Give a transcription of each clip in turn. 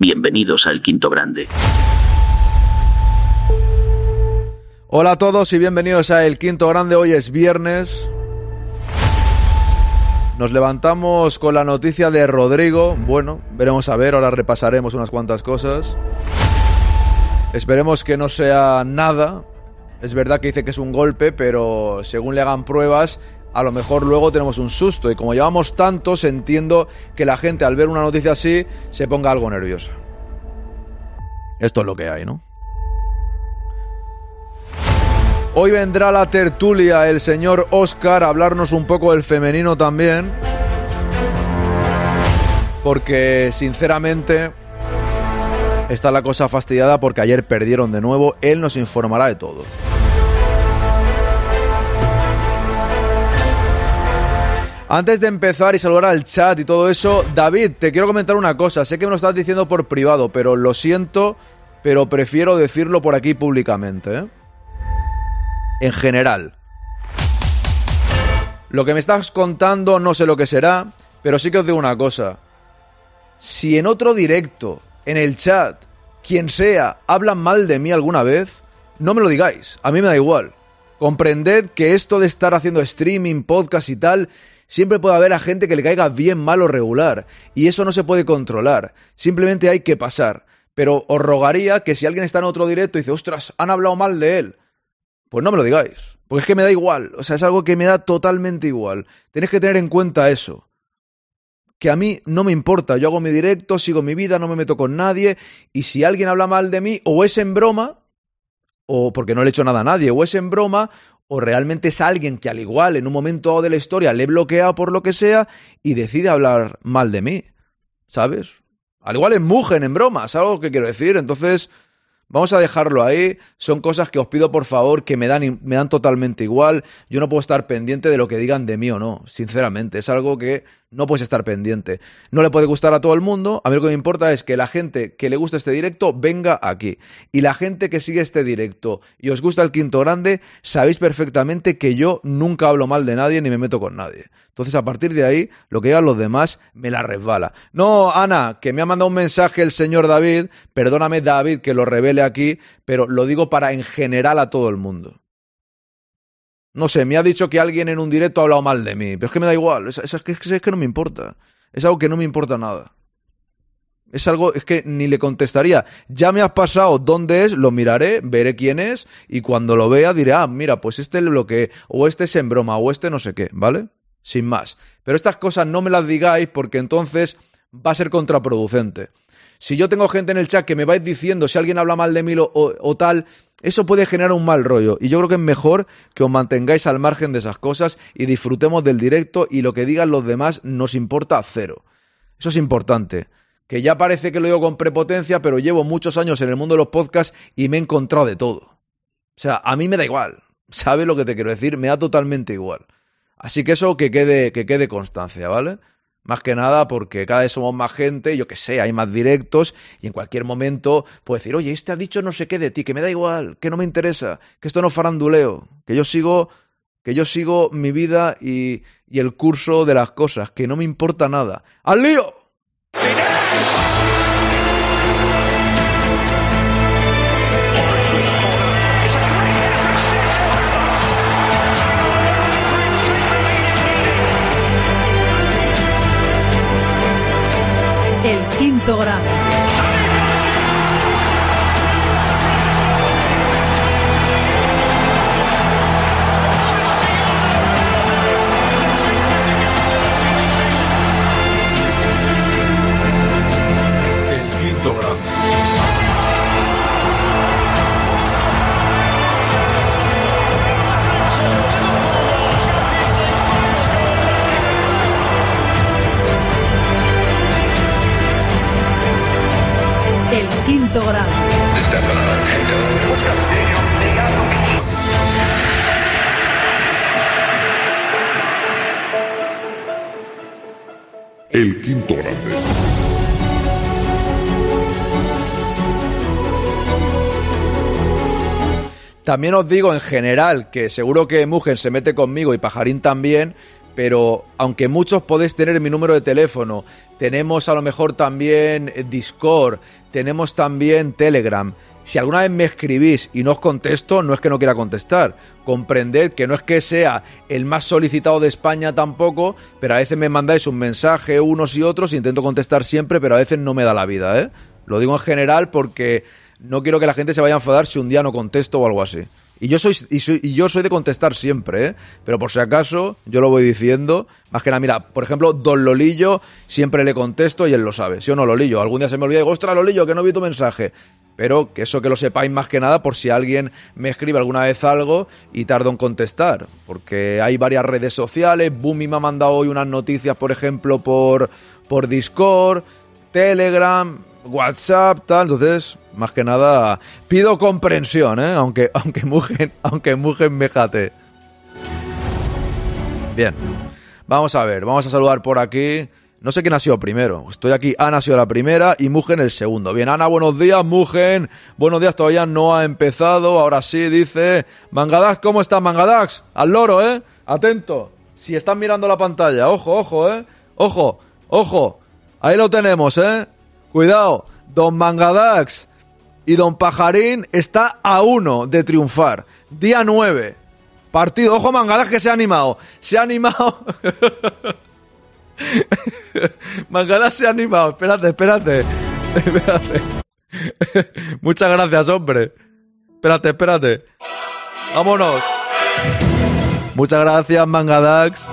Bienvenidos al Quinto Grande. Hola a todos y bienvenidos a El Quinto Grande. Hoy es viernes. Nos levantamos con la noticia de Rodrigo. Bueno, veremos a ver, ahora repasaremos unas cuantas cosas. Esperemos que no sea nada. Es verdad que dice que es un golpe, pero según le hagan pruebas, a lo mejor luego tenemos un susto. Y como llevamos tantos, entiendo que la gente al ver una noticia así se ponga algo nerviosa. Esto es lo que hay, ¿no? Hoy vendrá la tertulia el señor Oscar a hablarnos un poco del femenino también. Porque sinceramente está la cosa fastidiada porque ayer perdieron de nuevo. Él nos informará de todo. Antes de empezar y saludar al chat y todo eso, David, te quiero comentar una cosa. Sé que me lo estás diciendo por privado, pero lo siento, pero prefiero decirlo por aquí públicamente. ¿eh? En general. Lo que me estás contando no sé lo que será, pero sí que os digo una cosa. Si en otro directo, en el chat, quien sea, hablan mal de mí alguna vez, no me lo digáis. A mí me da igual. Comprended que esto de estar haciendo streaming, podcast y tal, Siempre puede haber a gente que le caiga bien, mal o regular, y eso no se puede controlar. Simplemente hay que pasar. Pero os rogaría que si alguien está en otro directo y dice, ostras, han hablado mal de él, pues no me lo digáis. Porque es que me da igual. O sea, es algo que me da totalmente igual. Tenéis que tener en cuenta eso. Que a mí no me importa. Yo hago mi directo, sigo mi vida, no me meto con nadie. Y si alguien habla mal de mí, o es en broma, o porque no le he hecho nada a nadie, o es en broma, o realmente es alguien que al igual en un momento de la historia le he bloqueado por lo que sea y decide hablar mal de mí, ¿sabes? Al igual en mujen, en bromas, algo que quiero decir. Entonces, Vamos a dejarlo ahí. Son cosas que os pido por favor que me dan, me dan totalmente igual. Yo no puedo estar pendiente de lo que digan de mí o no, sinceramente. Es algo que no puedes estar pendiente. No le puede gustar a todo el mundo. A mí lo que me importa es que la gente que le gusta este directo venga aquí. Y la gente que sigue este directo y os gusta el quinto grande, sabéis perfectamente que yo nunca hablo mal de nadie ni me meto con nadie. Entonces, a partir de ahí, lo que digan los demás me la resbala. No, Ana, que me ha mandado un mensaje el señor David, perdóname David que lo revele aquí, pero lo digo para en general a todo el mundo. No sé, me ha dicho que alguien en un directo ha hablado mal de mí, pero es que me da igual, es, que, es que no me importa. Es algo que no me importa nada. Es algo, es que ni le contestaría. Ya me has pasado dónde es, lo miraré, veré quién es, y cuando lo vea diré, ah, mira, pues este lo que, o este es en broma, o este no sé qué, ¿vale? sin más. Pero estas cosas no me las digáis porque entonces va a ser contraproducente. Si yo tengo gente en el chat que me vais diciendo si alguien habla mal de mí o, tal, eso puede generar un mal rollo. Y yo creo que es mejor que os mantengáis al margen de esas cosas y disfrutemos del directo y lo que digan los demás nos importa cero. Eso es importante. Que ya parece que lo digo con prepotencia, pero llevo muchos años en el mundo de los podcasts y me he encontrado de todo. O sea, a mí me da igual. ¿Sabes lo que te quiero decir? Me da totalmente igual. Así que eso que quede, que quede constancia, ¿vale? Más que nada porque cada vez somos más gente, yo que sé, hay más directos y en cualquier momento puedo decir, oye, este ha dicho no sé qué de ti, que me da igual, que no me interesa, que esto no faranduleo, que yo sigo, que yo sigo mi vida y, y el curso de las cosas, que no me importa nada. ¡Al lío! Pantograma. Quinto grado. El quinto grande. También os digo en general que seguro que Mugen se mete conmigo y Pajarín también, pero aunque muchos podéis tener mi número de teléfono, tenemos a lo mejor también Discord, tenemos también Telegram. Si alguna vez me escribís y no os contesto, no es que no quiera contestar. Comprended que no es que sea el más solicitado de España tampoco, pero a veces me mandáis un mensaje unos y otros, intento contestar siempre, pero a veces no me da la vida, ¿eh? Lo digo en general porque no quiero que la gente se vaya a enfadar si un día no contesto o algo así. Y yo soy, y yo soy de contestar siempre, ¿eh? Pero por si acaso, yo lo voy diciendo. Más que nada, mira, por ejemplo, Don Lolillo, siempre le contesto y él lo sabe. ¿Sí o no, Lolillo? Algún día se me olvida y digo, ostras, Lolillo, que no vi tu mensaje. Pero que eso que lo sepáis más que nada por si alguien me escribe alguna vez algo y tardo en contestar. Porque hay varias redes sociales. Boomy me ha mandado hoy unas noticias, por ejemplo, por, por Discord, Telegram, WhatsApp, tal. Entonces, más que nada, pido comprensión, ¿eh? Aunque, aunque mujen, aunque mujen me jate. Bien. Vamos a ver, vamos a saludar por aquí. No sé quién ha sido primero. Estoy aquí, Ana ha sido la primera y Mugen el segundo. Bien, Ana, buenos días, Mugen. Buenos días, todavía no ha empezado. Ahora sí, dice. Mangadax, ¿cómo está Mangadax? Al loro, ¿eh? Atento. Si están mirando la pantalla, ojo, ojo, ¿eh? Ojo, ojo. Ahí lo tenemos, ¿eh? Cuidado, Don Mangadax y Don Pajarín está a uno de triunfar. Día 9. Partido. Ojo Mangadax que se ha animado. Se ha animado. Mangadax se ha animado. Espérate, espérate. Espérate. Muchas gracias, hombre. Espérate, espérate. Vámonos. Muchas gracias, Mangadax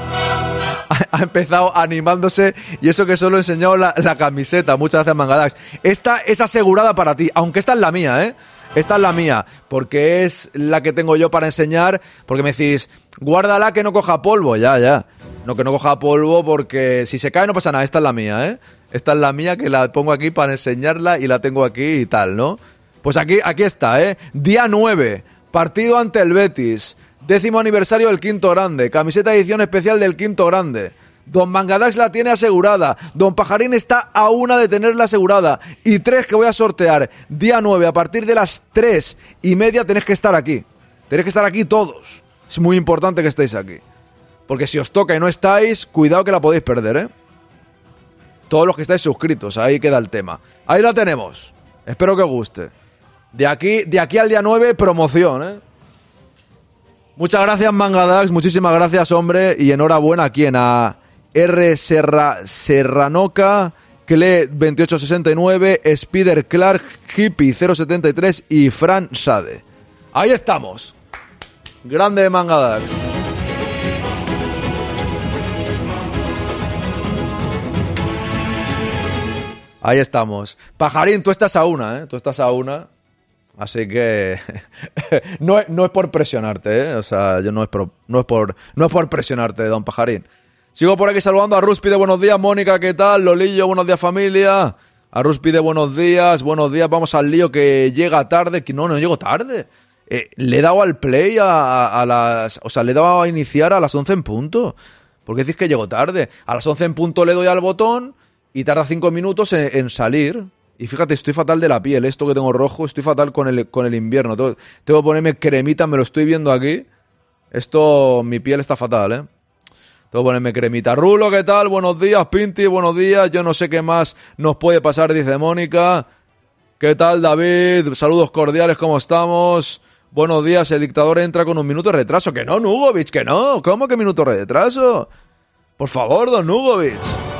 ha empezado animándose y eso que solo he enseñado la, camiseta. Muchas gracias, Mangadax. Esta es asegurada para ti, aunque esta es la mía, ¿eh? Esta es la mía, porque es la que tengo yo para enseñar, porque me decís, guárdala que no coja polvo, ya, ya. No que no coja polvo porque si se cae no pasa nada, esta es la mía, ¿eh? Esta es la mía que la pongo aquí para enseñarla y la tengo aquí y tal, ¿no? Pues aquí, aquí está, ¿eh? Día 9, partido ante el Betis. Décimo aniversario del Quinto Grande. Camiseta edición especial del Quinto Grande. Don Mangadax la tiene asegurada. Don Pajarín está a una de tenerla asegurada. Y tres que voy a sortear. Día 9, a partir de las tres y media tenéis que estar aquí. Tenéis que estar aquí todos. Es muy importante que estéis aquí. Porque si os toca y no estáis, cuidado que la podéis perder, ¿eh? Todos los que estáis suscritos, ahí queda el tema. Ahí la tenemos. Espero que os guste. De aquí, de aquí al día 9, promoción, ¿eh? Muchas gracias, Mangadax. Muchísimas gracias, hombre. Y enhorabuena a quien a R. Serra, Serranoca, Cle 2869, Spider Clark, Hippie 073 y Fran Sade. Ahí estamos. Grande Mangadax. Ahí estamos. Pajarín, tú estás a una, ¿eh? Tú estás a una. Así que no, es, no, es, por presionarte, ¿eh? O sea, yo no es, por, no, es por, no es por presionarte, don Pajarín. Sigo por aquí saludando a Ruspi de buenos días, Mónica, ¿qué tal? Lolillo, buenos días familia. A Ruspi de buenos días, buenos días, vamos al lío que llega tarde, no, no llego tarde. Eh, le he dado al play a, a, las... O sea, le he dado a iniciar a las 11 en punto. ¿Por qué decís que llego tarde? A las 11 en punto le doy al botón y tarda 5 minutos en salir. Y fíjate, estoy fatal de la piel, esto que tengo rojo, estoy fatal con el, con el invierno. Tengo, tengo que ponerme cremita, me lo estoy viendo aquí. Esto, mi piel está fatal, ¿eh? Tengo que ponerme cremita. Rulo, ¿qué tal? Buenos días, Pinti, buenos días. Yo no sé qué más nos puede pasar, dice Mónica. ¿Qué tal, David? Saludos cordiales, ¿cómo estamos? Buenos días, el dictador entra con un minuto de retraso. Que no, Nugovic, que no. ¿Cómo que minuto de retraso? Por favor, don Nugovic.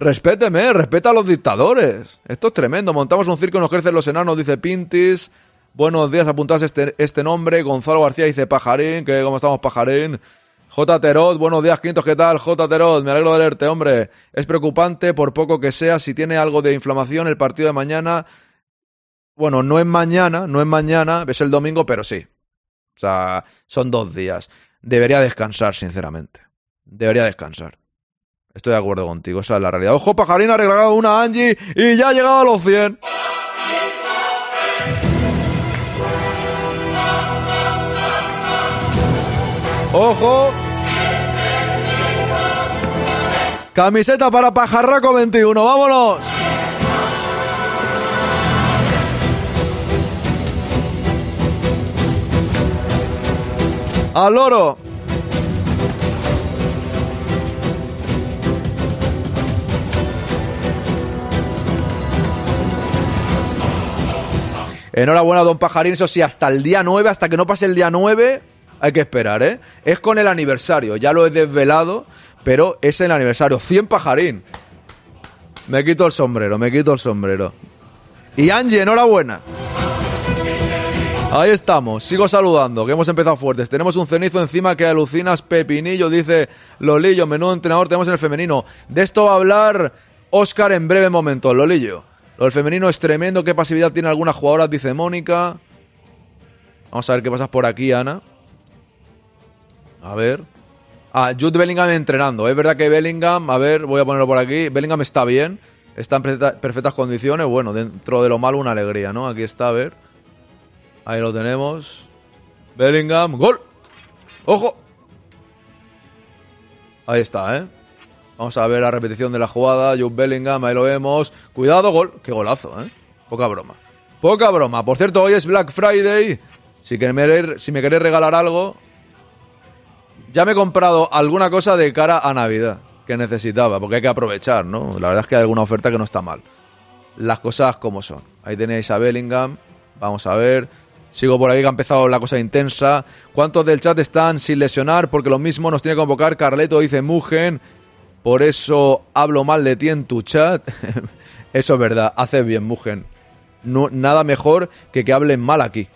Respéteme, respeta a los dictadores. Esto es tremendo. Montamos un circo y nos crecen los enanos, dice Pintis. Buenos días, apuntad este, este nombre. Gonzalo García dice Pajarín, que cómo estamos, Pajarín. J. Terod, buenos días, Quintos, ¿qué tal? J. Terod, me alegro de leerte, hombre. Es preocupante, por poco que sea, si tiene algo de inflamación el partido de mañana. Bueno, no es mañana, no es mañana, es el domingo, pero sí. O sea, son dos días. Debería descansar, sinceramente. Debería descansar. Estoy de acuerdo contigo, esa es la realidad. Ojo, Pajarín ha regalado una Angie y ya ha llegado a los 100. Ojo. Camiseta para Pajarraco 21, vámonos. Al loro. Enhorabuena, don Pajarín. Eso sí, hasta el día 9, hasta que no pase el día 9, hay que esperar, ¿eh? Es con el aniversario, ya lo he desvelado, pero es el aniversario. 100 Pajarín. Me quito el sombrero, me quito el sombrero. Y Angie, enhorabuena. Ahí estamos, sigo saludando, que hemos empezado fuertes. Tenemos un cenizo encima que alucinas, Pepinillo, dice Lolillo, menudo entrenador tenemos en el femenino. De esto va a hablar Oscar en breve momento, Lolillo. Lo femenino es tremendo, qué pasividad tiene algunas jugadoras, dice Mónica. Vamos a ver qué pasa por aquí, Ana. A ver. Ah, Jude Bellingham entrenando. Es verdad que Bellingham, a ver, voy a ponerlo por aquí. Bellingham está bien, está en perfectas condiciones. Bueno, dentro de lo malo, una alegría, ¿no? Aquí está, a ver. Ahí lo tenemos. Bellingham, gol. ¡Ojo! Ahí está, ¿eh? Vamos a ver la repetición de la jugada. Jude Bellingham, ahí lo vemos. Cuidado, gol. Qué golazo, ¿eh? Poca broma. Poca broma. Por cierto, hoy es Black Friday. Si, me, si me queréis regalar algo, ya me he comprado alguna cosa de cara a Navidad que necesitaba, porque hay que aprovechar, ¿no? La verdad es que hay alguna oferta que no está mal. Las cosas como son. Ahí tenéis a Bellingham. Vamos a ver. Sigo por aquí que ha empezado la cosa intensa. ¿Cuántos del chat están sin lesionar? Porque lo mismo nos tiene que convocar Carleto, dice Mugen. Por eso hablo mal de ti en tu chat. eso es verdad, haces bien, Mugen. nada mejor que que hablen mal aquí.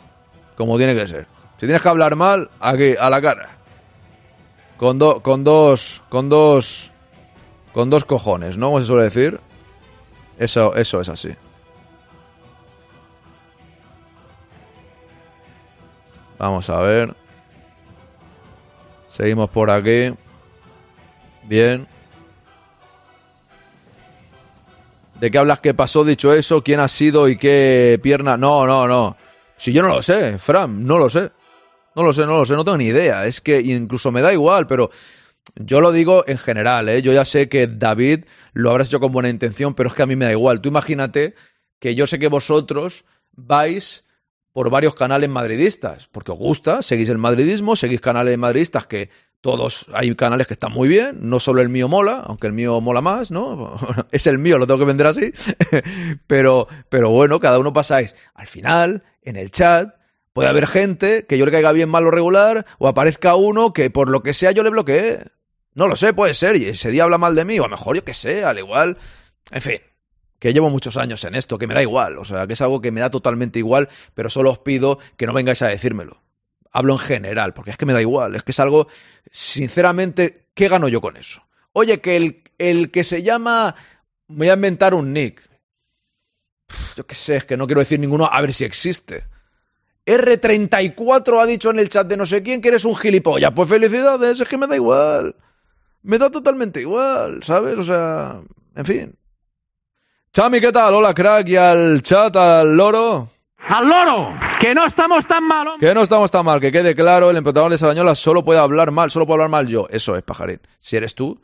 Como tiene que ser. Si tienes que hablar mal, aquí, a la cara. Con, con dos. Con dos. Con dos cojones, ¿no? Como se suele decir. Eso, eso es así. Vamos a ver. Seguimos por aquí. Bien. ¿De qué hablas? ¿Qué pasó? Dicho eso, ¿quién ha sido y qué pierna? No, no, no. Si yo no lo sé, Fran, no lo sé. No lo sé, no lo sé, no tengo ni idea. Es que incluso me da igual, pero yo lo digo en general, ¿eh? Yo ya sé que David lo habrás hecho con buena intención, pero es que a mí me da igual. Tú imagínate que yo sé que vosotros vais por varios canales madridistas, porque os gusta, seguís el madridismo, seguís canales madridistas que todos, hay canales que están muy bien, no solo el mío mola, aunque el mío mola más, ¿no? es el mío, lo tengo que vender así, pero, pero bueno, cada uno pasáis. Al final, en el chat, puede haber gente que yo le caiga bien mal o regular, o aparezca uno que por lo que sea yo le bloqueé. No lo sé, puede ser, y ese día habla mal de mí, o a lo mejor yo que sé, al igual. En fin, que llevo muchos años en esto, que me da igual, o sea, que es algo que me da totalmente igual, pero solo os pido que no vengáis a decírmelo. Hablo en general, porque es que me da igual, es que es algo, sinceramente, ¿qué gano yo con eso? Oye, que el, el que se llama, voy a inventar un nick, yo qué sé, es que no quiero decir ninguno, a ver si existe. R34 ha dicho en el chat de no sé quién que eres un gilipollas. Pues felicidades, es que me da igual. Me da totalmente igual, ¿sabes? O sea, en fin. Chami, ¿qué tal? Hola, crack, y al chat, al loro. ¡Al loro! ¡Que no estamos tan mal! Que no estamos tan mal, que quede claro, el emperador de Sarañola solo puede hablar mal, solo puedo hablar mal yo. Eso es, pajarín. Si eres tú,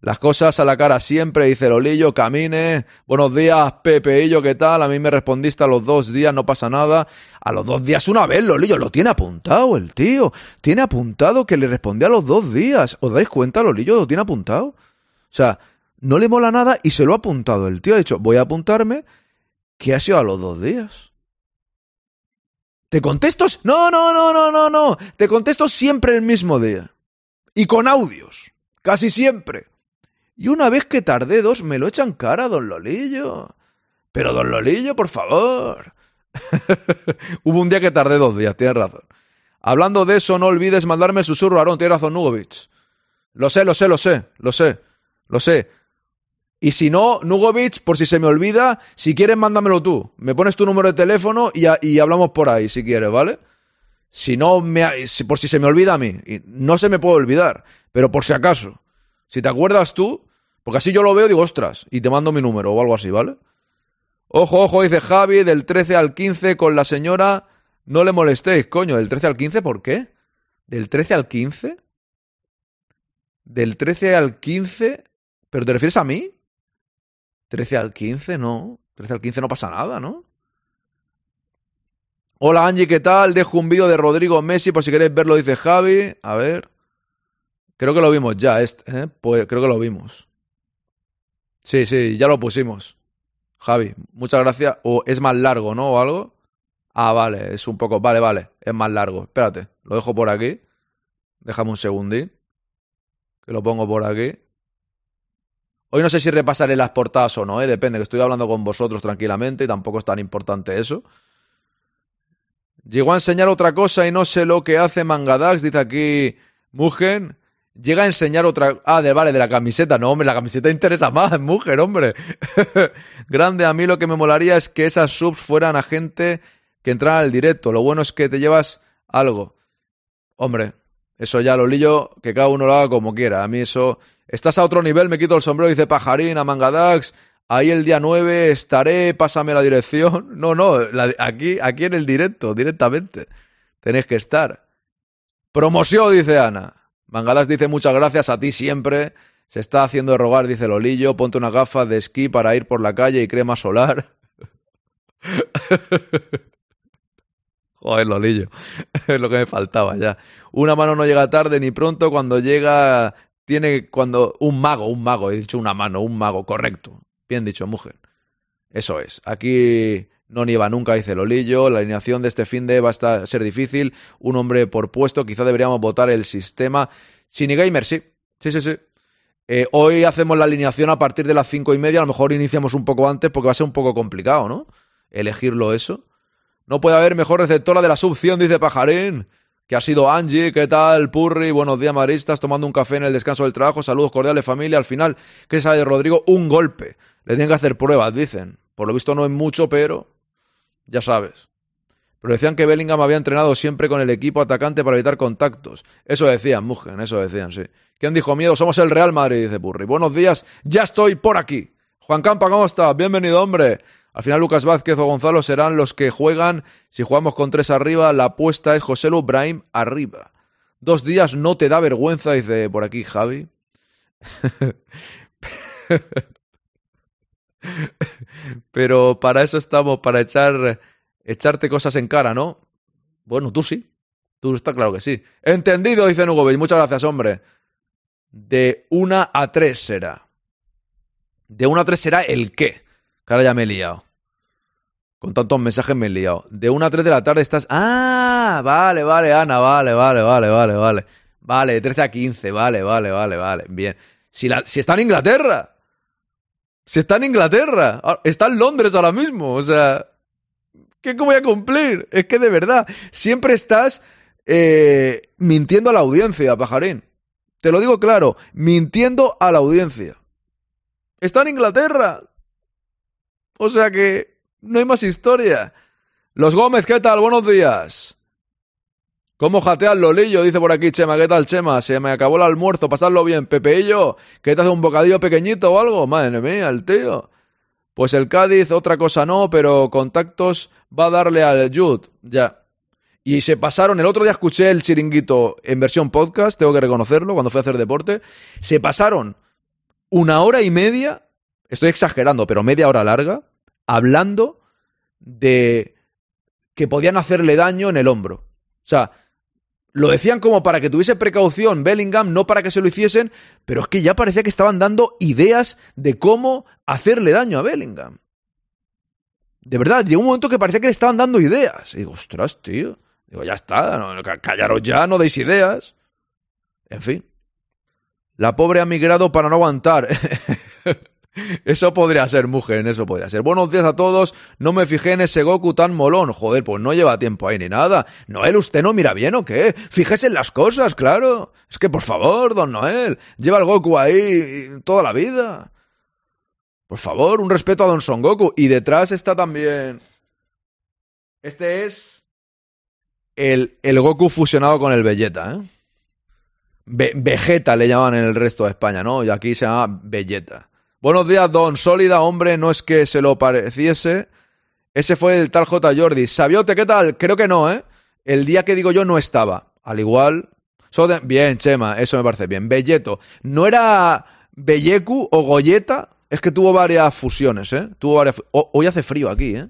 las cosas a la cara siempre, dice Lolillo, camine. Buenos días, Pepeillo, ¿qué tal? A mí me respondiste a los dos días, no pasa nada. A los dos días una vez, Lolillo, lo tiene apuntado el tío. Tiene apuntado que le respondí a los dos días. ¿Os dais cuenta, Lolillo? Lo tiene apuntado. O sea, no le mola nada y se lo ha apuntado. El tío ha dicho, voy a apuntarme que ha sido a los dos días. ¿Te contesto? No, no, no, no, no, no. Te contesto siempre el mismo día. Y con audios. Casi siempre. Y una vez que tardé dos, me lo echan cara, don Lolillo. Pero, don Lolillo, por favor. Hubo un día que tardé dos días, tienes razón. Hablando de eso, no olvides mandarme el susurro, Aarón, tienes razón, Nugovic. Lo sé, lo sé, lo sé, lo sé, lo sé. Y si no, Nugovic, por si se me olvida, si quieres, mándamelo tú. Me pones tu número de teléfono y, hablamos por ahí, si quieres, ¿vale? Si no, me, por si se me olvida a mí. Y no se me puede olvidar, pero por si acaso. Si te acuerdas tú, porque así yo lo veo, digo, ostras, y te mando mi número o algo así, ¿vale? Ojo, ojo, dice Javi, del 13 al 15 con la señora. No le molestéis, coño, del 13 al 15, ¿por qué? ¿Del 13 al 15? ¿Del 13 al 15? ¿Pero te refieres a mí? 13 al 15, no. 13 al 15 no pasa nada, ¿no? Hola Angie, ¿qué tal? Dejo un vídeo de Rodrigo Messi por si queréis verlo, dice Javi. A ver. Creo que lo vimos ya, este, ¿eh? Pues creo que lo vimos. Sí, sí, ya lo pusimos. Javi, muchas gracias. O es más largo, ¿no? O algo. Ah, vale, es un poco. Vale, vale, es más largo. Espérate, lo dejo por aquí. Déjame un segundín. Que lo pongo por aquí. Hoy no sé si repasaré las portadas o no, ¿eh? depende, que estoy hablando con vosotros tranquilamente y tampoco es tan importante eso. Llegó a enseñar otra cosa y no sé lo que hace Mangadax, dice aquí Mugen. Llega a enseñar otra. Ah, de, vale, de la camiseta. No, hombre, la camiseta interesa más, mujer, hombre. Grande, a mí lo que me molaría es que esas subs fueran a gente que entrara al directo. Lo bueno es que te llevas algo. Hombre, eso ya lo lillo, que cada uno lo haga como quiera. A mí eso. Estás a otro nivel, me quito el sombrero, dice Pajarín, a Mangadax. Ahí el día 9 estaré, pásame la dirección. No, no, aquí, aquí en el directo, directamente. Tenéis que estar. Promoción, dice Ana. Mangadas dice muchas gracias a ti siempre. Se está haciendo rogar, dice Lolillo. Ponte una gafa de esquí para ir por la calle y crema solar. Joder, Lolillo. es lo que me faltaba ya. Una mano no llega tarde ni pronto. Cuando llega, tiene cuando. Un mago, un mago. He dicho una mano, un mago, correcto. Bien dicho, mujer. Eso es. Aquí no nieva nunca, dice Lolillo. La alineación de este fin de va a ser difícil. Un hombre por puesto. Quizá deberíamos votar el sistema. Gamer, sí. Sí, sí, sí. Eh, hoy hacemos la alineación a partir de las cinco y media. A lo mejor iniciamos un poco antes porque va a ser un poco complicado, ¿no? Elegirlo eso. No puede haber mejor receptora de la subción, dice Pajarín. Que ha sido Angie, ¿qué tal? Purri, buenos días, maristas, tomando un café en el descanso del trabajo. Saludos cordiales, familia. Al final, ¿qué sale de Rodrigo? Un golpe. Le tienen que hacer pruebas, dicen. Por lo visto no es mucho, pero ya sabes. Pero decían que Bellingham había entrenado siempre con el equipo atacante para evitar contactos. Eso decían, Mugen, eso decían, sí. ¿Quién dijo miedo? Somos el Real Madrid, dice Purri. Buenos días, ya estoy por aquí. Juan Campa, ¿cómo estás? Bienvenido, hombre. Al final Lucas Vázquez o Gonzalo serán los que juegan. Si jugamos con tres arriba, la apuesta es José Lu Brahim arriba. Dos días no te da vergüenza, dice por aquí Javi. Pero para eso estamos, para echar, echarte cosas en cara, ¿no? Bueno, tú sí. Tú está claro que sí. Entendido, dice Nugovic. Muchas gracias, hombre. De una a tres será. De una a tres será el qué. Que ahora ya me he liado. Con tantos mensajes me he liado. De una a tres de la tarde estás. Ah, vale, vale, Ana, vale, vale, vale, vale, vale. Vale, de 13 a 15, vale, vale, vale, vale. Bien. Si, la, si está en Inglaterra. Si está en Inglaterra, ah, está en Londres ahora mismo, o sea, ¿qué voy a cumplir? Es que de verdad, siempre estás eh, mintiendo a la audiencia, pajarín. Te lo digo claro, mintiendo a la audiencia. Está en Inglaterra. O sea que no hay más historia. Los Gómez, ¿qué tal? Buenos días. ¿Cómo jatea lolillo? Dice por aquí Chema. ¿Qué tal, Chema? Se me acabó el almuerzo. Pasarlo bien. Pepeillo, ¿qué te hace un bocadillo pequeñito o algo? Madre mía, el tío. Pues el Cádiz, otra cosa no, pero contactos va a darle al Jude. Ya. Y se pasaron, el otro día escuché el chiringuito en versión podcast, tengo que reconocerlo, cuando fui a hacer deporte. Se pasaron una hora y media, estoy exagerando, pero media hora larga, hablando de que podían hacerle daño en el hombro. O sea, lo decían como para que tuviese precaución Bellingham, no para que se lo hiciesen, pero es que ya parecía que estaban dando ideas de cómo hacerle daño a Bellingham. De verdad, llegó un momento que parecía que le estaban dando ideas. Y digo, ostras, tío. Digo, ya está, no, callaros ya, no deis ideas. En fin. La pobre ha migrado para no aguantar. Eso podría ser, mujer, eso podría ser. Buenos días a todos. No me fijé en ese Goku tan molón. Joder, pues no lleva tiempo ahí ni nada. Noel, ¿usted no mira bien o qué? Fíjese en las cosas, claro. Es que, por favor, don Noel, lleva el Goku ahí toda la vida. Por favor, un respeto a don Son Goku. Y detrás está también... Este es el, el Goku fusionado con el Vegeta, ¿eh? Vegeta le llaman en el resto de España, ¿no? Y aquí se llama Vegeta. Buenos días, don Sólida. Hombre, no es que se lo pareciese. Ese fue el tal J. Jordi. Sabiote, ¿qué tal? Creo que no, ¿eh? El día que digo yo no estaba. Al igual. Bien, Chema, eso me parece bien. Belleto. ¿No era Bellecu o Goyeta? Es que tuvo varias fusiones, ¿eh? Tuvo varias. Hoy hace frío aquí, ¿eh?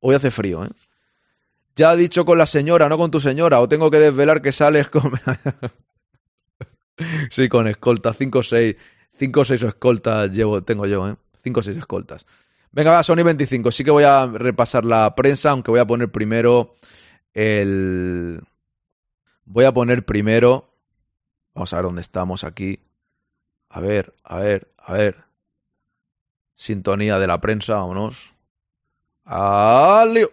Hoy hace frío, ¿eh? Ya ha dicho con la señora, no con tu señora. O tengo que desvelar que sales con. sí, con escolta, 5 6. Cinco o seis escoltas llevo, tengo yo, ¿eh? Cinco o seis escoltas. Venga, va, Sony 25. Sí que voy a repasar la prensa, aunque voy a poner primero el... Voy a poner primero... Vamos a ver dónde estamos aquí. A ver, a ver, a ver. Sintonía de la prensa, vámonos. ¡Al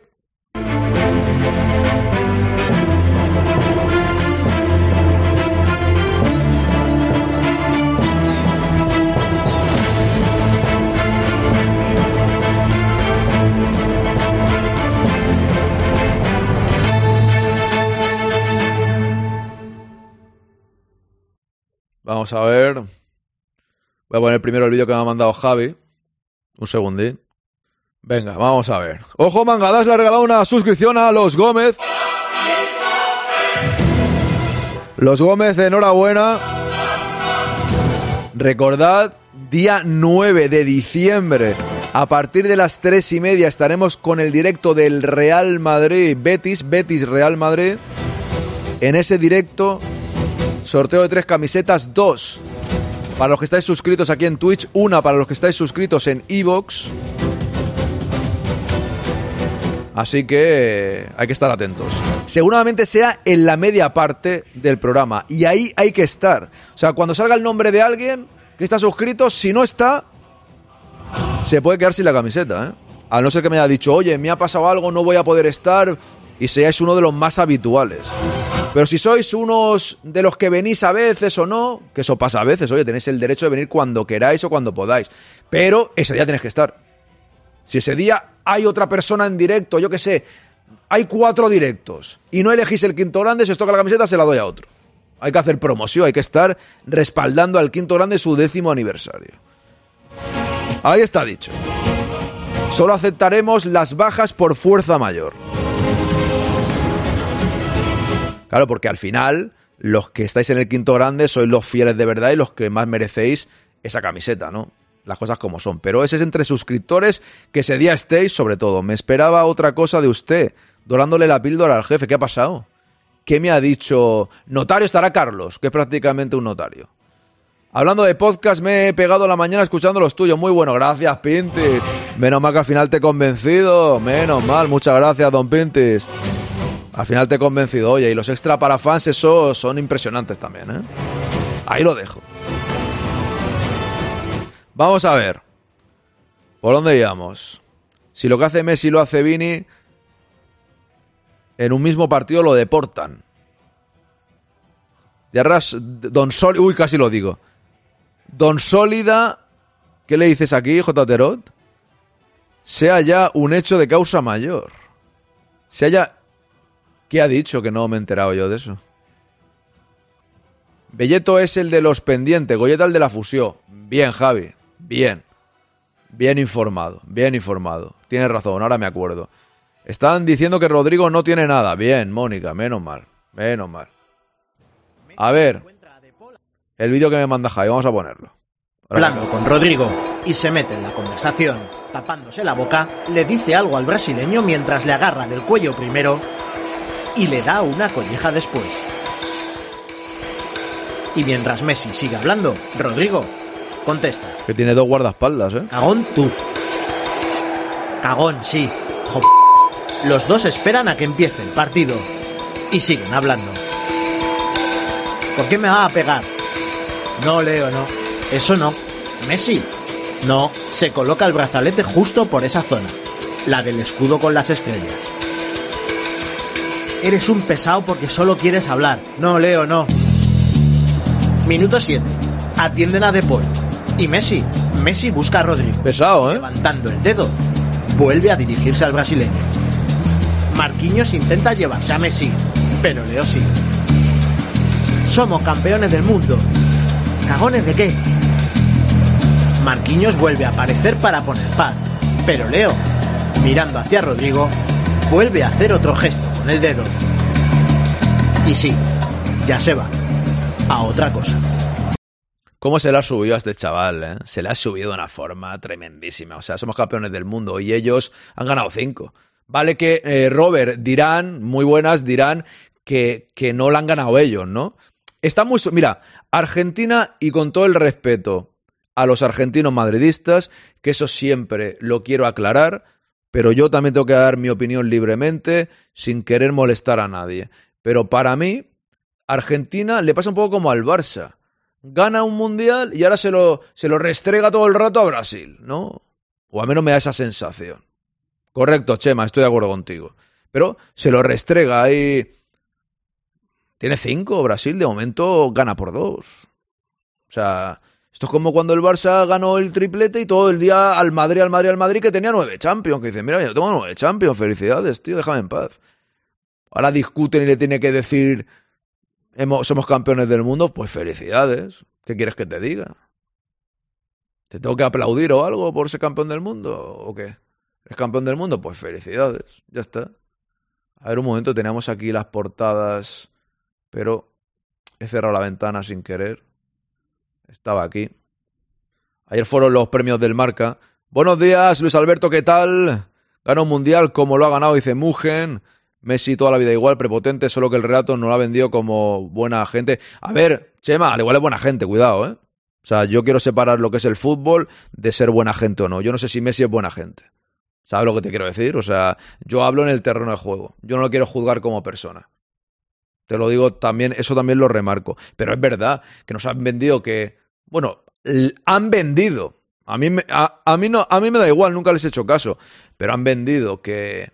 Vamos a ver. Voy a poner primero el vídeo que me ha mandado Javi. Un segundín. Venga, vamos a ver. Ojo, Mangadas le ha regalado una suscripción a los Gómez. Los Gómez, enhorabuena. Recordad, día 9 de diciembre, a partir de las 3 y media, estaremos con el directo del Real Madrid Betis, Betis Real Madrid. En ese directo Sorteo de tres camisetas, dos para los que estáis suscritos aquí en Twitch, una para los que estáis suscritos en Evox. Así que hay que estar atentos. Seguramente sea en la media parte del programa. Y ahí hay que estar. O sea, cuando salga el nombre de alguien que está suscrito, si no está, se puede quedar sin la camiseta. ¿eh? A no ser que me haya dicho, oye, me ha pasado algo, no voy a poder estar. Y seáis uno de los más habituales. Pero si sois unos de los que venís a veces o no, que eso pasa a veces, oye, tenéis el derecho de venir cuando queráis o cuando podáis. Pero ese día tenéis que estar. Si ese día hay otra persona en directo, yo qué sé, hay cuatro directos y no elegís el quinto grande, si os toca la camiseta se la doy a otro. Hay que hacer promoción, hay que estar respaldando al quinto grande su décimo aniversario. Ahí está dicho. Solo aceptaremos las bajas por fuerza mayor. Claro, porque al final los que estáis en el quinto grande sois los fieles de verdad y los que más merecéis esa camiseta, ¿no? Las cosas como son. Pero ese es entre suscriptores que ese día estéis, sobre todo. Me esperaba otra cosa de usted, dorándole la píldora al jefe. ¿Qué ha pasado? ¿Qué me ha dicho? Notario estará Carlos, que es prácticamente un notario. Hablando de podcast, me he pegado la mañana escuchando los tuyos. Muy bueno, gracias, Pintis. Menos mal que al final te he convencido. Menos mal, muchas gracias, don Pintis. Al final te he convencido. Oye, y los extra para fans, esos son impresionantes también, ¿eh? Ahí lo dejo. Vamos a ver. ¿Por dónde íbamos? Si lo que hace Messi lo hace Vini, en un mismo partido lo deportan. De arras, Don Sol... Uy, casi lo digo. Don Sólida... ¿Qué le dices aquí, J. Terot? Sea ya un hecho de causa mayor. Se haya ¿Qué ha dicho que no me he enterado yo de eso? Belleto es el de los pendientes, Goyeta el de la fusión. Bien, Javi, bien. Bien informado, bien informado. Tienes razón, ahora me acuerdo. Están diciendo que Rodrigo no tiene nada. Bien, Mónica, menos mal, menos mal. A ver, el vídeo que me manda Javi, vamos a ponerlo. Hablando con Rodrigo y se mete en la conversación, tapándose la boca, le dice algo al brasileño mientras le agarra del cuello primero y le da una colleja después. Y mientras Messi sigue hablando, Rodrigo contesta. Que tiene dos guardaespaldas, ¿eh? Cagón tú. Cagón, sí. Los dos esperan a que empiece el partido y siguen hablando. ¿Por qué me va a pegar? No, Leo, no. Eso no. Messi. No, se coloca el brazalete justo por esa zona, la del escudo con las estrellas. Eres un pesado porque solo quieres hablar. No, Leo, no. Minuto 7. Atienden a De Y Messi. Messi busca a Rodrigo. Pesado, ¿eh? Levantando el dedo. Vuelve a dirigirse al brasileño. Marquinhos intenta llevarse a Messi. Pero Leo sí. Somos campeones del mundo. ¿Cagones de qué? Marquinhos vuelve a aparecer para poner paz. Pero Leo, mirando hacia Rodrigo, vuelve a hacer otro gesto el dedo. Y sí, ya se va a otra cosa. ¿Cómo se le ha subido a este chaval? Eh? Se le ha subido de una forma tremendísima. O sea, somos campeones del mundo y ellos han ganado cinco. Vale que eh, Robert dirán, muy buenas, dirán que, que no la han ganado ellos, ¿no? Está muy... Mira, Argentina, y con todo el respeto, a los argentinos madridistas, que eso siempre lo quiero aclarar, pero yo también tengo que dar mi opinión libremente, sin querer molestar a nadie. Pero para mí, Argentina le pasa un poco como al Barça. Gana un mundial y ahora se lo, se lo restrega todo el rato a Brasil, ¿no? O al menos me da esa sensación. Correcto, Chema, estoy de acuerdo contigo. Pero se lo restrega ahí. Tiene cinco, Brasil de momento gana por dos. O sea, esto es como cuando el Barça ganó el triplete y todo el día al Madrid, al Madrid, al Madrid, que tenía nueve Champions. Que dice, mira, yo tengo nueve Champions, felicidades, tío, déjame en paz. Ahora discuten y le tiene que decir, somos campeones del mundo, pues felicidades. ¿Qué quieres que te diga? ¿Te tengo que aplaudir o algo por ser campeón del mundo o qué? ¿Es campeón del mundo? Pues felicidades, ya está. A ver, un momento, teníamos aquí las portadas, pero he cerrado la ventana sin querer. Estaba aquí. Ayer fueron los premios del Marca. Buenos días, Luis Alberto, ¿qué tal? Ganó un mundial como lo ha ganado, dice Mugen. Messi toda la vida igual, prepotente, solo que el relato no lo ha vendido como buena gente. A ver, Chema, al igual es buena gente, cuidado, ¿eh? O sea, yo quiero separar lo que es el fútbol de ser buena gente o no. Yo no sé si Messi es buena gente. ¿Sabes lo que te quiero decir? O sea, yo hablo en el terreno de juego. Yo no lo quiero juzgar como persona. Te lo digo también, eso también lo remarco. Pero es verdad que nos han vendido que, bueno, han vendido. A mí, a, mí no, a mí me da igual, nunca les he hecho caso. Pero han vendido que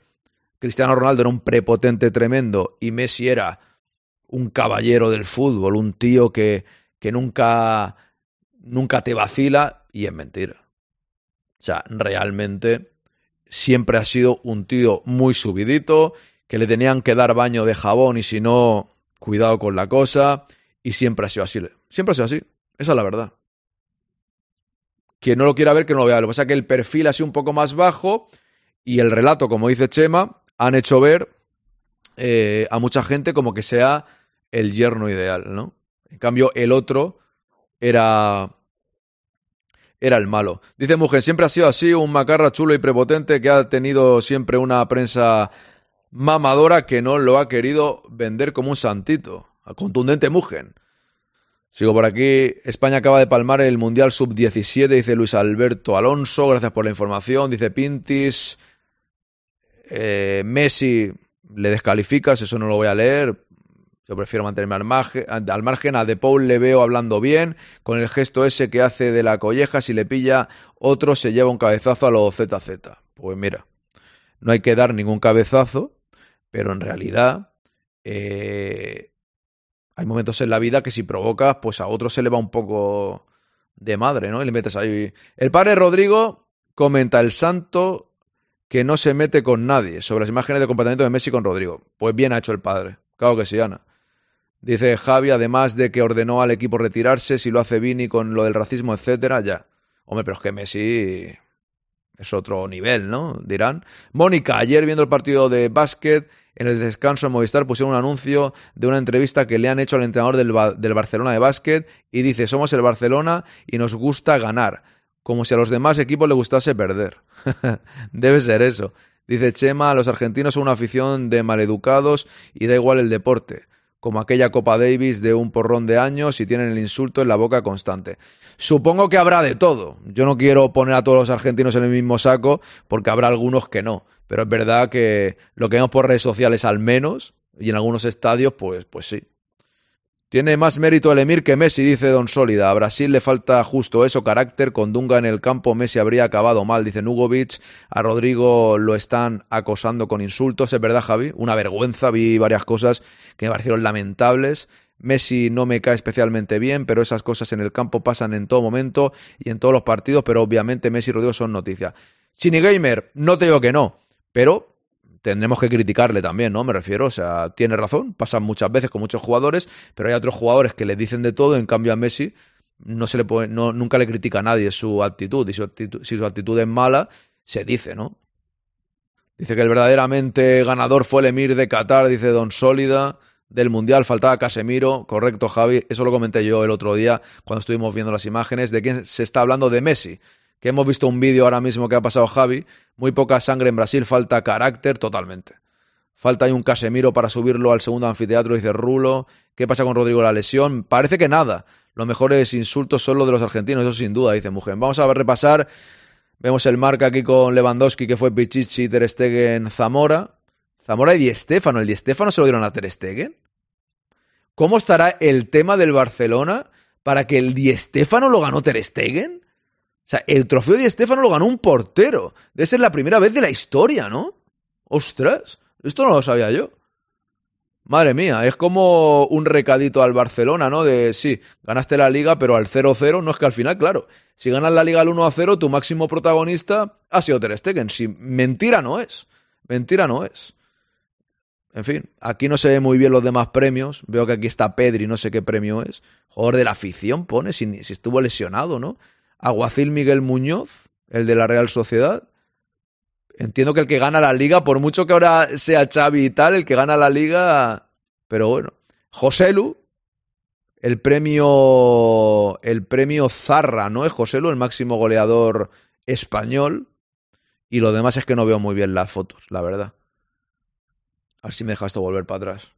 Cristiano Ronaldo era un prepotente tremendo y Messi era un caballero del fútbol, un tío que, que nunca, nunca te vacila y es mentira. O sea, realmente siempre ha sido un tío muy subidito que le tenían que dar baño de jabón y si no, cuidado con la cosa. Y siempre ha sido así. Siempre ha sido así. Esa es la verdad. Quien no lo quiera ver, que no lo vea. Lo que pasa es que el perfil ha sido un poco más bajo y el relato, como dice Chema, han hecho ver eh, a mucha gente como que sea el yerno ideal, ¿no? En cambio, el otro era era el malo. Dice Mujer, siempre ha sido así, un macarra chulo y prepotente que ha tenido siempre una prensa mamadora que no lo ha querido vender como un santito. A contundente Mugen. Sigo por aquí. España acaba de palmar el Mundial Sub-17, dice Luis Alberto Alonso. Gracias por la información. Dice Pintis. Eh, Messi le descalificas, eso no lo voy a leer. Yo prefiero mantenerme al margen, al margen. A De Paul le veo hablando bien, con el gesto ese que hace de la colleja. Si le pilla otro, se lleva un cabezazo a los ZZ. Pues mira, no hay que dar ningún cabezazo, pero en realidad eh, hay momentos en la vida que si provocas, pues a otro se le va un poco de madre, ¿no? Y le metes ahí. El padre Rodrigo comenta: el santo que no se mete con nadie sobre las imágenes de comportamiento de Messi con Rodrigo. Pues bien ha hecho el padre. Claro que sí, Ana. Dice Javi, además de que ordenó al equipo retirarse, si lo hace Vini con lo del racismo, etcétera, ya. Hombre, pero es que Messi es otro nivel, ¿no? Dirán. Mónica, ayer viendo el partido de básquet, en el descanso en Movistar pusieron un anuncio de una entrevista que le han hecho al entrenador del, del Barcelona de básquet y dice, somos el Barcelona y nos gusta ganar, como si a los demás equipos le gustase perder. Debe ser eso. Dice Chema, los argentinos son una afición de maleducados y da igual el deporte como aquella Copa Davis de un porrón de años y tienen el insulto en la boca constante. Supongo que habrá de todo. Yo no quiero poner a todos los argentinos en el mismo saco porque habrá algunos que no. Pero es verdad que lo que vemos por redes sociales al menos y en algunos estadios, pues, pues sí. Tiene más mérito el Emir que Messi, dice Don Sólida. A Brasil le falta justo eso, carácter. Con Dunga en el campo, Messi habría acabado mal, dice Nugovic. A Rodrigo lo están acosando con insultos. Es verdad, Javi, una vergüenza. Vi varias cosas que me parecieron lamentables. Messi no me cae especialmente bien, pero esas cosas en el campo pasan en todo momento y en todos los partidos, pero obviamente Messi y Rodrigo son noticia. Chini Gamer, no te digo que no, pero tendremos que criticarle también, ¿no? Me refiero, o sea, tiene razón, pasan muchas veces con muchos jugadores, pero hay otros jugadores que le dicen de todo, en cambio a Messi no se le puede, no, nunca le critica a nadie su actitud, y su actitud, si su actitud es mala, se dice, ¿no? Dice que el verdaderamente ganador fue el Emir de Qatar, dice Don Sólida, del Mundial, faltaba Casemiro, correcto Javi, eso lo comenté yo el otro día cuando estuvimos viendo las imágenes, de quién se está hablando de Messi que hemos visto un vídeo ahora mismo que ha pasado Javi, muy poca sangre en Brasil, falta carácter totalmente. Falta un Casemiro para subirlo al segundo anfiteatro, dice Rulo. ¿Qué pasa con Rodrigo la lesión? Parece que nada. Los mejores insultos son los de los argentinos, eso sin duda, dice Mugen. Vamos a repasar. Vemos el marca aquí con Lewandowski, que fue Pichichi, Ter Stegen, Zamora. Zamora y Di Stéfano. ¿El Di Stéfano se lo dieron a Ter Stegen? ¿Cómo estará el tema del Barcelona para que el Di Stéfano lo ganó Ter Stegen? O sea, el trofeo Di Stéfano lo ganó un portero. Debe ser la primera vez de la historia, ¿no? Ostras, esto no lo sabía yo. Madre mía, es como un recadito al Barcelona, ¿no? De sí, ganaste la liga, pero al 0-0 no es que al final, claro, si ganas la liga al 1-0, tu máximo protagonista ha sido Ter Stegen. Si mentira no es, mentira no es. En fin, aquí no se ve muy bien los demás premios. Veo que aquí está Pedri, no sé qué premio es. Jugador de la afición pone, si, si estuvo lesionado, ¿no? Aguacil Miguel Muñoz, el de la Real Sociedad. Entiendo que el que gana la liga, por mucho que ahora sea Xavi y tal, el que gana la liga. Pero bueno. Joselu, el premio. El premio Zarra, ¿no? Es Joselu, el máximo goleador español. Y lo demás es que no veo muy bien las fotos, la verdad. A ver si me deja esto volver para atrás.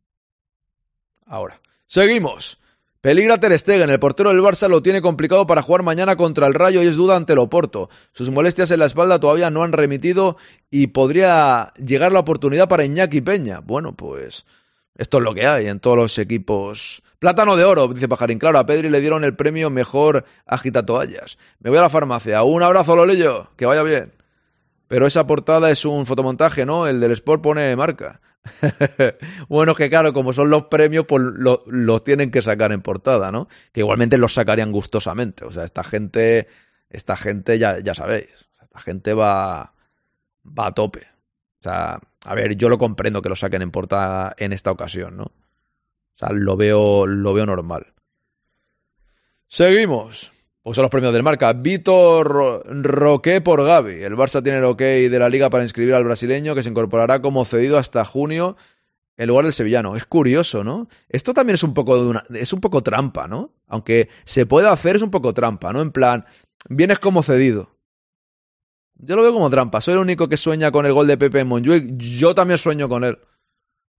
Ahora. Seguimos. Peligra Ter Stegen, el portero del Barça lo tiene complicado para jugar mañana contra el Rayo y es duda ante el Oporto. Sus molestias en la espalda todavía no han remitido y podría llegar la oportunidad para Iñaki Peña. Bueno, pues esto es lo que hay en todos los equipos. Plátano de oro, dice Pajarín. Claro, a Pedri le dieron el premio mejor agitatoallas. Me voy a la farmacia. Un abrazo, Lolillo. Que vaya bien. Pero esa portada es un fotomontaje, ¿no? El del Sport pone marca. bueno, que claro, como son los premios, pues los tienen que sacar en portada, ¿no? Que igualmente los sacarían gustosamente. O sea, esta gente, esta gente ya, ya sabéis, esta gente va, va a tope. O sea, a ver, yo lo comprendo que lo saquen en portada en esta ocasión, ¿no? O sea, lo veo, lo veo normal. Seguimos. O son los premios del marca. Vitor Roque por Gaby. El Barça tiene el ok de la liga para inscribir al brasileño que se incorporará como cedido hasta junio en lugar del sevillano. Es curioso, ¿no? Esto también es un poco de una, es un poco trampa, ¿no? Aunque se pueda hacer, es un poco trampa, ¿no? En plan, vienes como cedido. Yo lo veo como trampa. Soy el único que sueña con el gol de Pepe en Montjuic. Yo también sueño con él.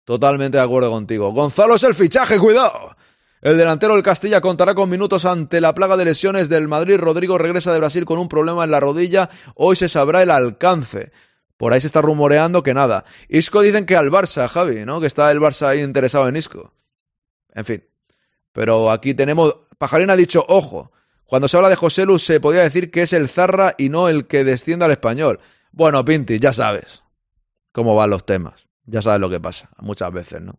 Totalmente de acuerdo contigo. Gonzalo es el fichaje, cuidado. El delantero del Castilla contará con minutos ante la plaga de lesiones del Madrid. Rodrigo regresa de Brasil con un problema en la rodilla. Hoy se sabrá el alcance. Por ahí se está rumoreando que nada. Isco dicen que al Barça, Javi, ¿no? Que está el Barça ahí interesado en Isco. En fin. Pero aquí tenemos. Pajarín ha dicho, ojo. Cuando se habla de José Luz se podría decir que es el Zarra y no el que descienda al español. Bueno, Pinti, ya sabes cómo van los temas. Ya sabes lo que pasa muchas veces, ¿no?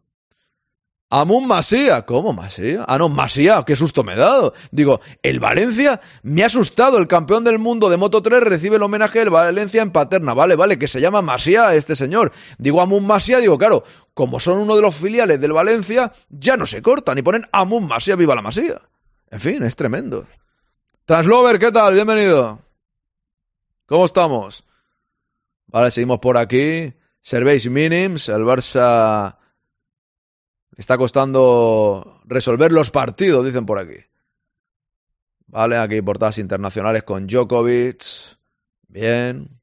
Amun Masía. ¿Cómo Masía? Ah, no, Masía. Qué susto me he dado. Digo, el Valencia me ha asustado. El campeón del mundo de Moto 3 recibe el homenaje del Valencia en Paterna. Vale, vale, que se llama Masía este señor. Digo Amun Masía, digo, claro, como son uno de los filiales del Valencia, ya no se cortan y ponen Amun Masía, viva la Masía. En fin, es tremendo. Translover, ¿qué tal? Bienvenido. ¿Cómo estamos? Vale, seguimos por aquí. Servéis Minims, el Barça está costando resolver los partidos, dicen por aquí. Vale, aquí portadas internacionales con Djokovic. Bien.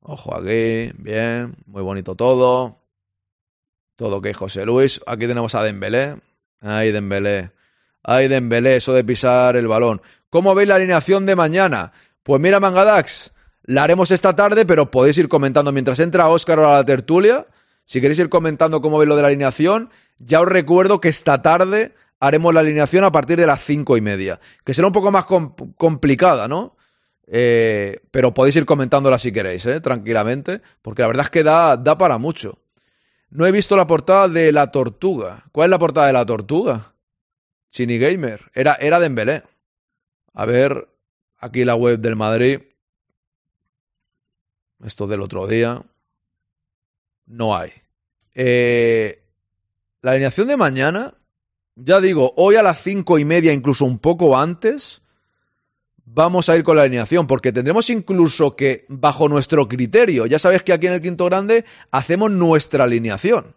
Ojo aquí, bien. Muy bonito todo. Todo que José Luis. Aquí tenemos a Dembélé. Ay, Dembélé. Ay, Dembélé, eso de pisar el balón. ¿Cómo veis la alineación de mañana? Pues mira, Mangadax, la haremos esta tarde, pero podéis ir comentando mientras entra Óscar a la tertulia si queréis ir comentando cómo veis lo de la alineación, ya os recuerdo que esta tarde haremos la alineación a partir de las cinco y media, que será un poco más complicada, ¿no? Eh, pero podéis ir comentándola si queréis, ¿eh? tranquilamente, porque la verdad es que da, da para mucho. No he visto la portada de la tortuga. ¿Cuál es la portada de la tortuga? Chini Gamer. Era, era Dembélé. A ver, aquí la web del Madrid. Esto del otro día no hay. Eh, la alineación de mañana, ya digo, hoy a las cinco y media, incluso un poco antes, vamos a ir con la alineación, porque tendremos incluso que, bajo nuestro criterio, ya sabes que aquí en el quinto grande hacemos nuestra alineación.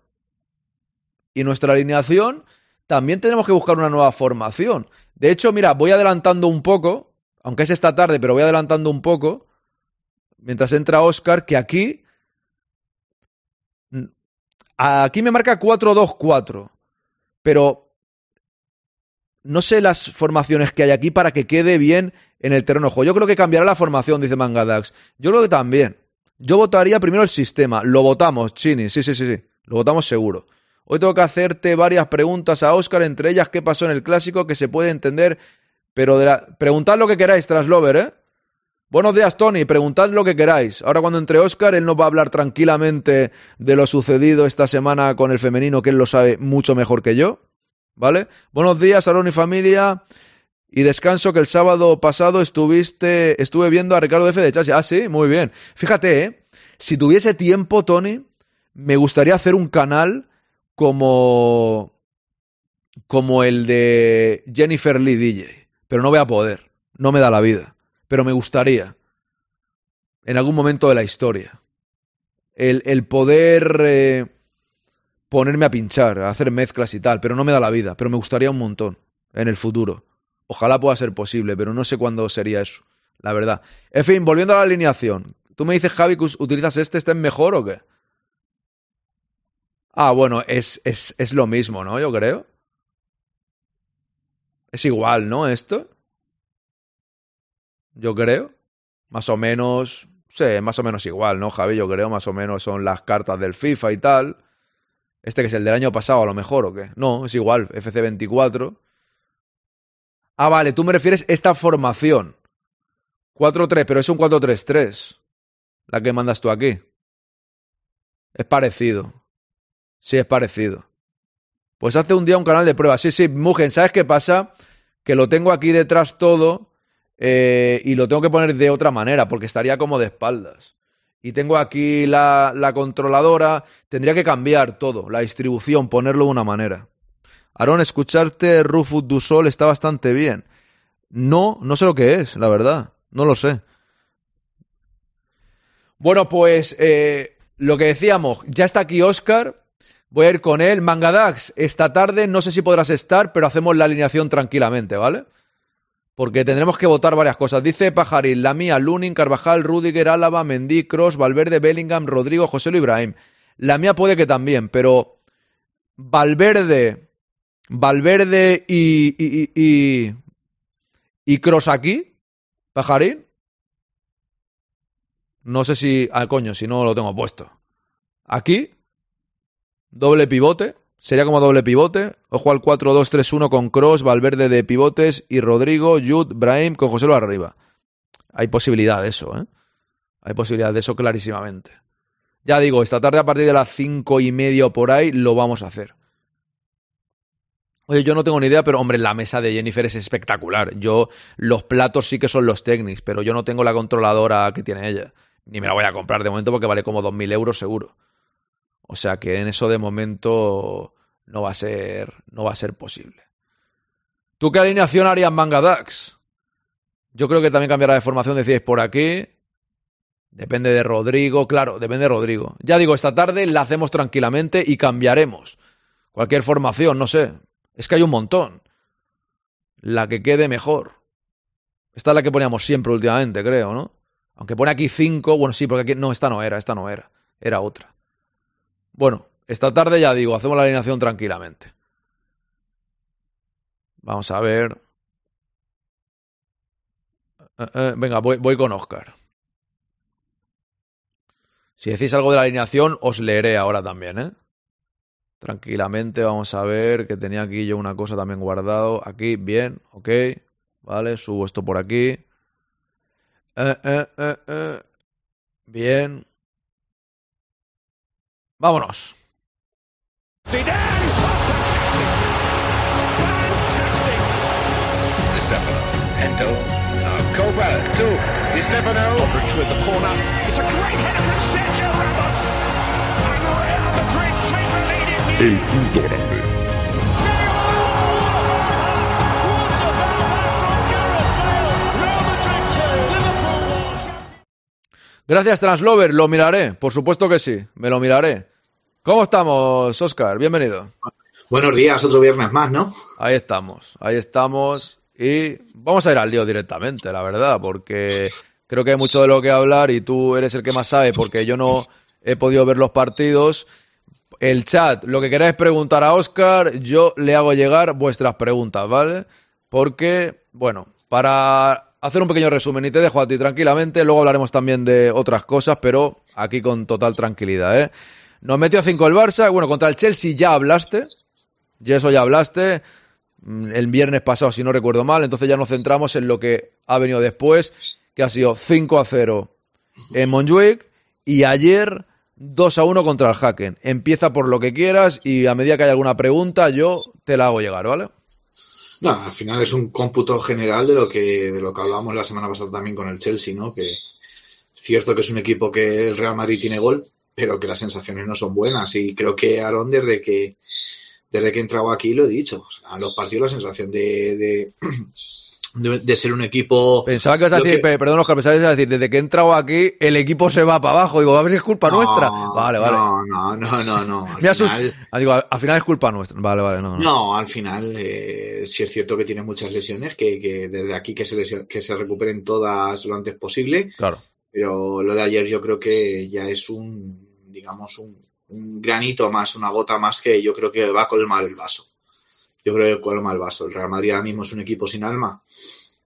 Y nuestra alineación también tenemos que buscar una nueva formación. De hecho, mira, voy adelantando un poco, aunque es esta tarde, pero voy adelantando un poco, mientras entra Oscar, que aquí. Aquí me marca 4-2-4. Pero no sé las formaciones que hay aquí para que quede bien en el terreno. Yo creo que cambiará la formación, dice Mangadax. Yo creo que también. Yo votaría primero el sistema. Lo votamos, Chini. Sí, sí, sí, sí. Lo votamos seguro. Hoy tengo que hacerte varias preguntas a Oscar, entre ellas qué pasó en el clásico, que se puede entender, pero de la... preguntad lo que queráis, Traslover, ¿eh? Buenos días, Tony. Preguntad lo que queráis. Ahora cuando entre Oscar, él nos va a hablar tranquilamente de lo sucedido esta semana con el femenino, que él lo sabe mucho mejor que yo. ¿Vale? Buenos días, Aaron y familia. Y descanso que el sábado pasado estuviste, estuve viendo a Ricardo F de Chasi. Ah, sí, muy bien. Fíjate, ¿eh? Si tuviese tiempo, Tony, me gustaría hacer un canal como como el de Jennifer Lee DJ, pero no voy a poder, no me da la vida, pero me gustaría en algún momento de la historia el, el poder eh, ponerme a pinchar, a hacer mezclas y tal, pero no me da la vida, pero me gustaría un montón en el futuro. Ojalá pueda ser posible, pero no sé cuándo sería eso, la verdad. En fin, volviendo a la alineación. Tú me dices, Javi, utilizas este, ¿este es mejor o qué? Ah, bueno, es, es, es lo mismo, ¿no? Yo creo. Es igual, ¿no? Esto. Yo creo. Más o menos. Sí, más o menos igual, ¿no, Javi? Yo creo, más o menos son las cartas del FIFA y tal. Este que es el del año pasado, a lo mejor, ¿o qué? No, es igual, FC24. Ah, vale, tú me refieres esta formación. 4-3, pero es un 4-3-3. La que mandas tú aquí. Es parecido. Sí, es parecido. Pues hace un día un canal de pruebas. Sí, sí, Mugen, ¿sabes qué pasa? Que lo tengo aquí detrás todo eh, y lo tengo que poner de otra manera porque estaría como de espaldas. Y tengo aquí la, la controladora. Tendría que cambiar todo, la distribución, ponerlo de una manera. Aaron, escucharte Rufus du Sol está bastante bien. No, no sé lo que es, la verdad. No lo sé. Bueno, pues eh, lo que decíamos, ya está aquí Oscar. Voy a ir con él. Mangadax, esta tarde no sé si podrás estar, pero hacemos la alineación tranquilamente, ¿vale? Porque tendremos que votar varias cosas. Dice Pajarín, la mía, Lunin, Carvajal, Rudiger, Álava, Mendy, Cross, Valverde, Bellingham, Rodrigo, José Luis Ibrahim. La mía puede que también, pero Valverde, Valverde y, y, y, y Cross aquí, Pajarín. No sé si. Ah, coño, si no lo tengo puesto. Aquí, doble pivote. Sería como doble pivote. Ojo al 4-2-3-1 con Cross, Valverde de pivotes y Rodrigo, Jude, Brahim con José Luis arriba. Hay posibilidad de eso, ¿eh? Hay posibilidad de eso clarísimamente. Ya digo, esta tarde a partir de las cinco y media o por ahí lo vamos a hacer. Oye, yo no tengo ni idea, pero hombre, la mesa de Jennifer es espectacular. Yo, los platos sí que son los técnicos, pero yo no tengo la controladora que tiene ella. Ni me la voy a comprar de momento porque vale como 2.000 euros seguro. O sea que en eso de momento no va a ser, no va a ser posible. ¿Tú qué alineación harías Manga Dax? Yo creo que también cambiará de formación, decíais por aquí. Depende de Rodrigo, claro, depende de Rodrigo. Ya digo, esta tarde la hacemos tranquilamente y cambiaremos. Cualquier formación, no sé. Es que hay un montón. La que quede mejor. Esta es la que poníamos siempre últimamente, creo, ¿no? Aunque pone aquí 5, bueno, sí, porque aquí no, esta no era, esta no era, era otra. Bueno, esta tarde ya digo, hacemos la alineación tranquilamente. Vamos a ver. Eh, eh, venga, voy, con Oscar. Si decís algo de la alineación, os leeré ahora también, ¿eh? Tranquilamente, vamos a ver que tenía aquí yo una cosa también guardado. Aquí, bien, ok. Vale, subo esto por aquí. Eh, eh, eh, eh. Bien. Vámonos. El punto grande. Gracias, Translover. Lo miraré. Por supuesto que sí. Me lo miraré. ¿Cómo estamos, Oscar? Bienvenido. Buenos días, otro viernes más, ¿no? Ahí estamos. Ahí estamos. Y vamos a ir al lío directamente, la verdad, porque creo que hay mucho de lo que hablar y tú eres el que más sabe, porque yo no he podido ver los partidos. el chat, lo que queráis preguntar a Oscar, yo le hago llegar vuestras preguntas, ¿vale? Porque, bueno, para hacer un pequeño resumen y te dejo a ti tranquilamente, luego hablaremos también de otras cosas, pero aquí con total tranquilidad, ¿eh? Nos metió 5 el Barça, bueno, contra el Chelsea ya hablaste, ya eso ya hablaste, mm, el viernes pasado si no recuerdo mal, entonces ya nos centramos en lo que ha venido después, que ha sido 5 a 0 en Montjuic y ayer 2 a 1 contra el Hacken. Empieza por lo que quieras y a medida que haya alguna pregunta yo te la hago llegar, ¿vale? No, al final es un cómputo general de lo que de lo que hablábamos la semana pasada también con el Chelsea, ¿no? Que es cierto que es un equipo que el Real Madrid tiene gol, pero que las sensaciones no son buenas. Y creo que Aaron, desde que desde que he entrado aquí, lo he dicho. O sea, los partidos, la sensación de, de, de, de ser un equipo. Pensaba que ibas a decir, que- pe- perdón Oscar, pensaba que ibas a decir, desde que he entrado aquí el equipo se va para abajo. Digo, a ver si es culpa No, nuestra. Vale, vale. No, no, no, no, no. Al Me asust- final- Ah, digo, al, al final es culpa nuestra. Vale, vale, no, no. No, al final eh, sí es cierto que tiene muchas lesiones, que, que desde aquí que se, lesio- que se recuperen todas lo antes posible, Claro. Pero lo de ayer yo creo que ya es un, digamos, un, granito más, una gota más que yo creo que va a colmar el vaso. Yo creo que colma el vaso. El Real Madrid ahora mismo es un equipo sin alma.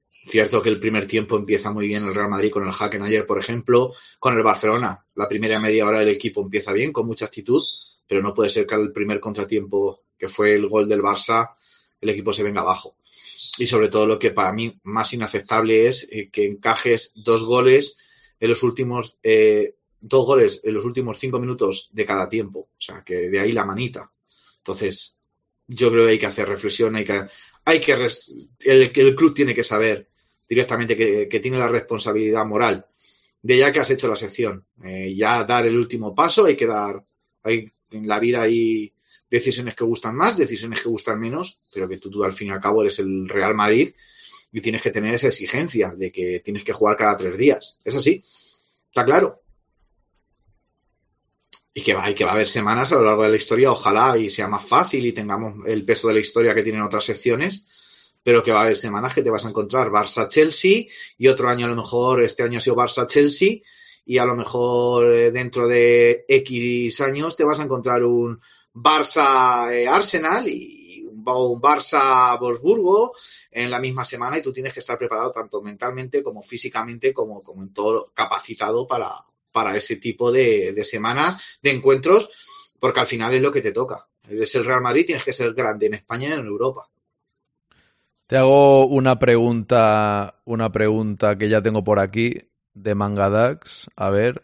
Cierto que el primer tiempo empieza muy bien el Real Madrid con el Hacken ayer, por ejemplo, con el Barcelona. La primera media hora del equipo empieza bien, con mucha actitud, pero no puede ser que al primer contratiempo, que fue el gol del Barça, el equipo se venga abajo. Y sobre todo lo que para mí más inaceptable es eh, que encajes dos goles en los últimos eh, dos goles en los últimos cinco minutos de cada tiempo. O sea, que de ahí la manita. Entonces, yo creo que hay que hacer reflexión, hay que, hay que el, el club tiene que saber directamente que, que tiene la responsabilidad moral de ya que has hecho la sección. Eh, ya dar el último paso, hay que dar, hay, en la vida hay decisiones que gustan más, decisiones que gustan menos, pero que tú, tú al fin y al cabo eres el Real Madrid y tienes que tener esa exigencia de que tienes que jugar cada tres días. Es así, está claro. Y que va, y que va a haber semanas a lo largo de la historia, ojalá y sea más fácil y tengamos el peso de la historia que tienen otras secciones, pero que va a haber semanas que te vas a encontrar Barça-Chelsea y otro año a lo mejor, este año ha sido Barça-Chelsea y a lo mejor eh, dentro de X años te vas a encontrar un Barça-Arsenal y un, un Barça-Wolfsburgo en la misma semana y tú tienes que estar preparado tanto mentalmente como físicamente como, como en todo capacitado para, para ese tipo de, de semanas, de encuentros, porque al final es lo que te toca. Eres el Real Madrid, tienes que ser grande en España y en Europa. Te hago una pregunta, una pregunta que ya tengo por aquí de Mangadax. A ver,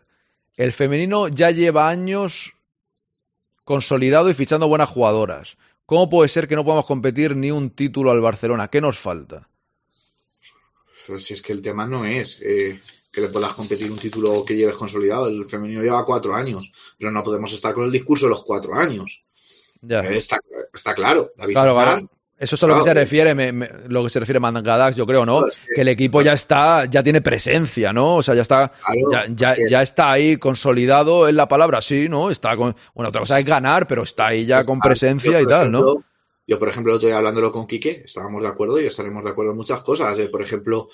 el femenino ya lleva años consolidado y fichando buenas jugadoras. ¿Cómo puede ser que no podamos competir ni un título al Barcelona? ¿Qué nos falta? Pues si es que el tema no es eh, que le puedas competir un título que lleves consolidado. El femenino lleva cuatro años, pero no podemos estar con el discurso de los cuatro años. Ya. Eh, Está, está claro. David Claro, claro. Eso es a lo que se refiere, me- me- lo que se refiere Mangadax, yo creo, ¿no? Claro, es que- Que el equipo ya está, ya tiene presencia, ¿no? O sea, ya está, Claro, ya, ya, ya está ahí consolidado en la palabra, sí, ¿no? Está con, bueno, otra cosa es ganar, pero está ahí ya con presencia yo, y tal, ¿no? Yo, por ejemplo, el otro día hablándolo con Quique, estábamos de acuerdo y estaremos de acuerdo en muchas cosas. Eh, por ejemplo,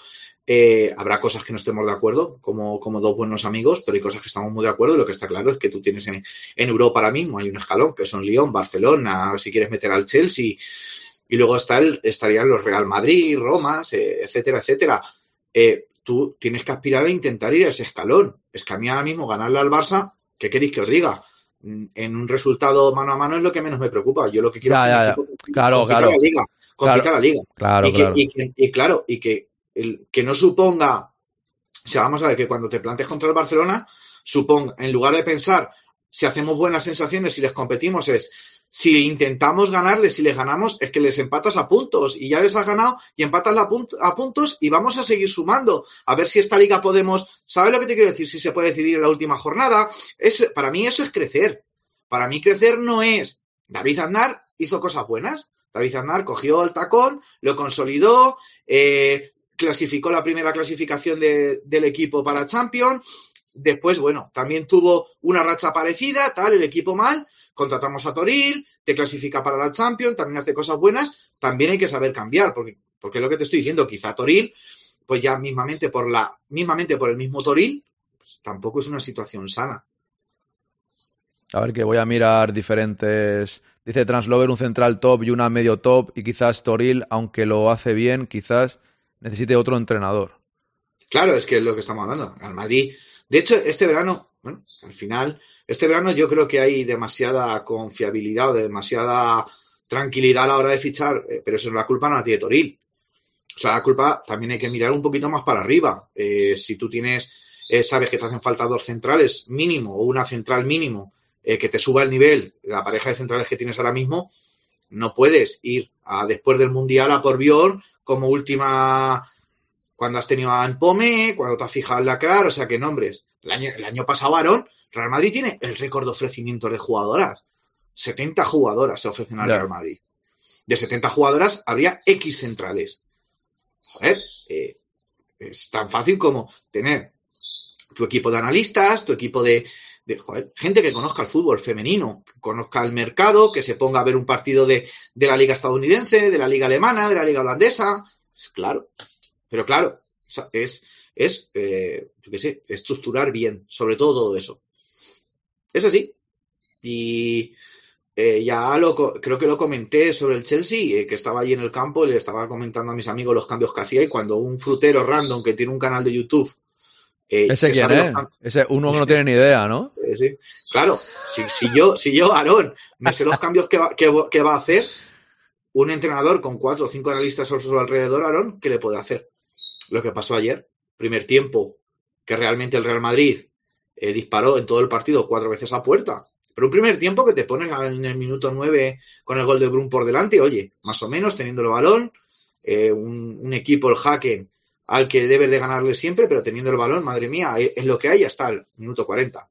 eh, habrá cosas que no estemos de acuerdo, como, como dos buenos amigos, pero hay cosas que estamos muy de acuerdo. Y lo que está claro es que tú tienes en, en Europa ahora mismo, hay un escalón, que son Lyon, Barcelona, si quieres meter al Chelsea, y luego está el, estarían los Real Madrid, Roma, etcétera, etcétera. Eh, tú tienes que aspirar a intentar ir a ese escalón. Es que a mí ahora mismo ganarle al Barça, ¿qué queréis que os diga? Mm, En un resultado mano a mano es lo que menos me preocupa. Yo lo que quiero Ya, es que ya, ya. Claro, claro. la liga, Claro. la liga. Claro, y, que, claro. y que- y claro, y que, el, que no suponga, o sea, vamos a ver, que cuando te plantes contra el Barcelona, suponga, en lugar de pensar si hacemos buenas sensaciones, si les competimos, es si intentamos ganarles, si les ganamos, es que les empatas a puntos y ya les has ganado y empatas a puntos y vamos a seguir sumando. A ver si esta liga podemos, ¿sabes lo que te quiero decir? Si se puede decidir en la última jornada. Eso, para mí eso es crecer. Para mí crecer no es, David Aznar hizo cosas buenas. David Aznar cogió el tacón, lo consolidó, eh, clasificó la primera clasificación de- del equipo para Champions. Después, bueno, también tuvo una racha parecida, tal, el equipo mal. Contratamos a Toril, te clasifica para la Champions, también hace cosas buenas. También hay que saber cambiar, porque, porque es lo que te estoy diciendo, quizá Toril, pues ya mismamente por la, mismamente por el mismo Toril, pues tampoco es una situación sana. A ver, que voy a mirar diferentes. Dice Translover un central top y una medio top. Y quizás Toril, aunque lo hace bien, quizás necesite otro entrenador. Claro, es que es lo que estamos hablando. Al Madrid. De hecho, este verano, bueno, al final, este verano yo creo que hay demasiada confiabilidad demasiada tranquilidad a la hora de fichar, eh, pero eso es la culpa no la tiene Toril. O sea, la culpa también hay que mirar un poquito más para arriba. Eh, si tú tienes, eh, sabes que te hacen falta dos centrales mínimo o una central mínimo que te suba el nivel, la pareja de centrales que tienes ahora mismo, no puedes ir a, después del Mundial a por Bjorn como última cuando has tenido a Empome, cuando te has fijado en la CRAR, o sea, que nombres. El año, el año pasado, Aaron, Real Madrid tiene el récord de ofrecimientos de jugadoras. 70 jugadoras se ofrecen al. Real Madrid. De 70 jugadoras habría X centrales. Joder, eh, es tan fácil como tener tu equipo de analistas, tu equipo de, de, joder, gente que conozca el fútbol femenino, que conozca el mercado, que se ponga a ver un partido de, de la liga estadounidense, de la liga alemana, de la liga holandesa. Es claro, pero claro, es, es eh, yo qué sé, estructurar bien, sobre todo todo eso. Es así. Y eh, ya lo, creo que lo comenté sobre el Chelsea, eh, que estaba allí en el campo y le estaba comentando a mis amigos los cambios que hacía y cuando un frutero random que tiene un canal de YouTube... eh, ¿Ese se quién los es? Ese uno que no tiene ni idea, ¿no? eh, sí. Claro, si, si yo, si yo, Aarón, me sé los cambios que va, que, va- que va a hacer, un entrenador con cuatro o cinco analistas a su alrededor, Aarón, ¿qué le puede hacer? Lo que pasó ayer, primer tiempo, que realmente el Real Madrid eh, disparó en todo el partido cuatro veces a puerta. Pero un primer tiempo que te pones en el minuto nueve con el gol de Brun por delante, oye, más o menos teniendo el balón, eh, un, equipo, el Hacken, al que debes de ganarle siempre, pero teniendo el balón, madre mía, es, es lo que hay hasta el minuto 40.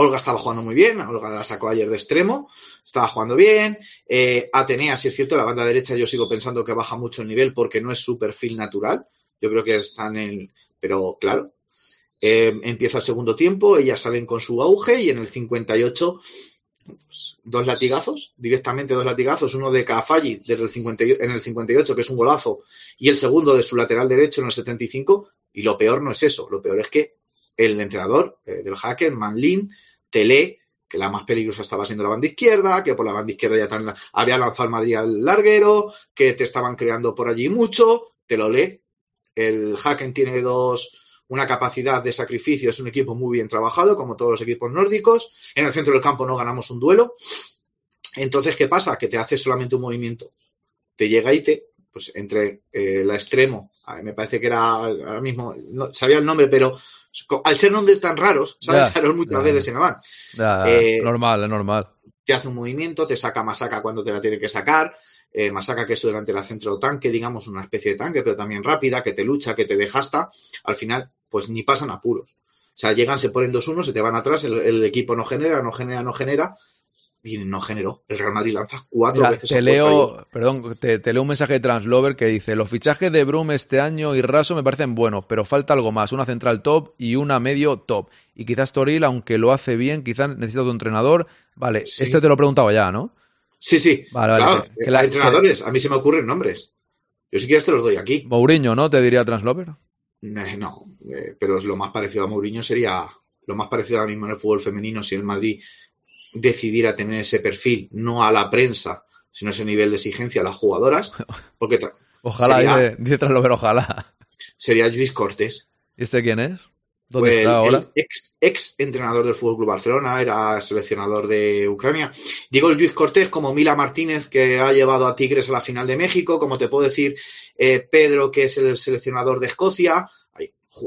Olga estaba jugando muy bien, Olga la sacó ayer de extremo, estaba jugando bien. Eh, Atenea, si es cierto, la banda derecha yo sigo pensando que baja mucho el nivel porque no es su perfil natural. Yo creo que están en. Pero claro, eh, empieza el segundo tiempo, ellas salen con su auge y en el 58, pues, dos latigazos, directamente dos latigazos, uno de Cafalli desde el 50 y- en el 58, que es un golazo, y el segundo de su lateral derecho en el 75. Y lo peor no es eso, lo peor es que el entrenador eh, del hacker, Manlin, te lee que la más peligrosa estaba siendo la banda izquierda, que por la banda izquierda ya tan- había lanzado al Madrid al larguero, que te estaban creando por allí mucho, te lo lee. El Haken tiene dos, una capacidad de sacrificio, es un equipo muy bien trabajado, como todos los equipos nórdicos. En el centro del campo no ganamos un duelo. Entonces, ¿qué pasa? Que te hace solamente un movimiento. Te llega y te, pues entre eh, la extremo, me parece que era ahora mismo, no sabía el nombre, pero al ser nombres tan raros, ¿sabes? Aaron muchas veces se me van. Eh, normal, es normal. Te hace un movimiento, te saca Masaka cuando te la tiene que sacar. Eh, Masaka, que es tu delantera centro tanque, digamos, una especie de tanque, pero también rápida, que te lucha, que te deja hasta. Al final, pues ni pasan apuros. O sea, llegan, se ponen 2-1, se te van atrás, el, el equipo no genera, no genera, no genera. Y no generó. El Real Madrid lanza cuatro Mira, veces te leo, perdón, te, te leo un mensaje de Translover que dice: Los fichajes de Brum este año y Raso me parecen buenos, pero falta algo más, una central top y una medio top. Y quizás Toril, aunque lo hace bien, quizás necesita otro entrenador. Vale, Sí. este te lo preguntaba ya, ¿no? Sí, sí. Vale, vale, Claro, que- que la- hay entrenadores, a mí se me ocurren nombres. Yo si quieres te los doy aquí. Mourinho, ¿no? Te diría Translover. Eh, No, eh, pero lo más parecido a Mourinho sería lo más parecido ahora mismo en el fútbol femenino si el Madrid decidiera tener ese perfil, no a la prensa, sino ese nivel de exigencia a las jugadoras, porque Ojalá, Sería- dice, dice Translover, ojalá. sería Luis Cortés. ¿Y este quién es? ¿Dónde está el, ahora? el ex, ex entrenador del Fútbol Club Barcelona, era seleccionador de Ucrania. Digo el Luis Cortés como Mila Martínez, que ha llevado a Tigres a la final de México, como te puedo decir eh, Pedro, que es el seleccionador de Escocia.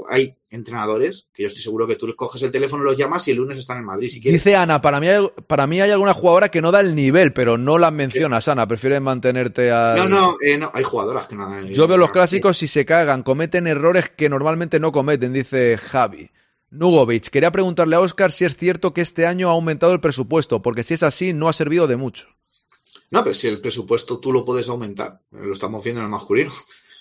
Hay, entrenadores que yo estoy seguro que tú coges el teléfono, los llamas y el lunes están en Madrid si quieres. Dice Ana, para mí, hay, para mí hay alguna jugadora que no da el nivel, pero no las mencionas, Ana. Prefieres mantenerte al... No, no, eh, no, hay jugadoras que no Yo veo los clásicos si se cagan, cometen errores que normalmente no cometen, dice Javi. Nugovic, quería preguntarle a Oscar si es cierto que este año ha aumentado el presupuesto, porque si es así, no ha servido de mucho. No, pero si el presupuesto tú lo puedes aumentar, lo estamos viendo en el masculino.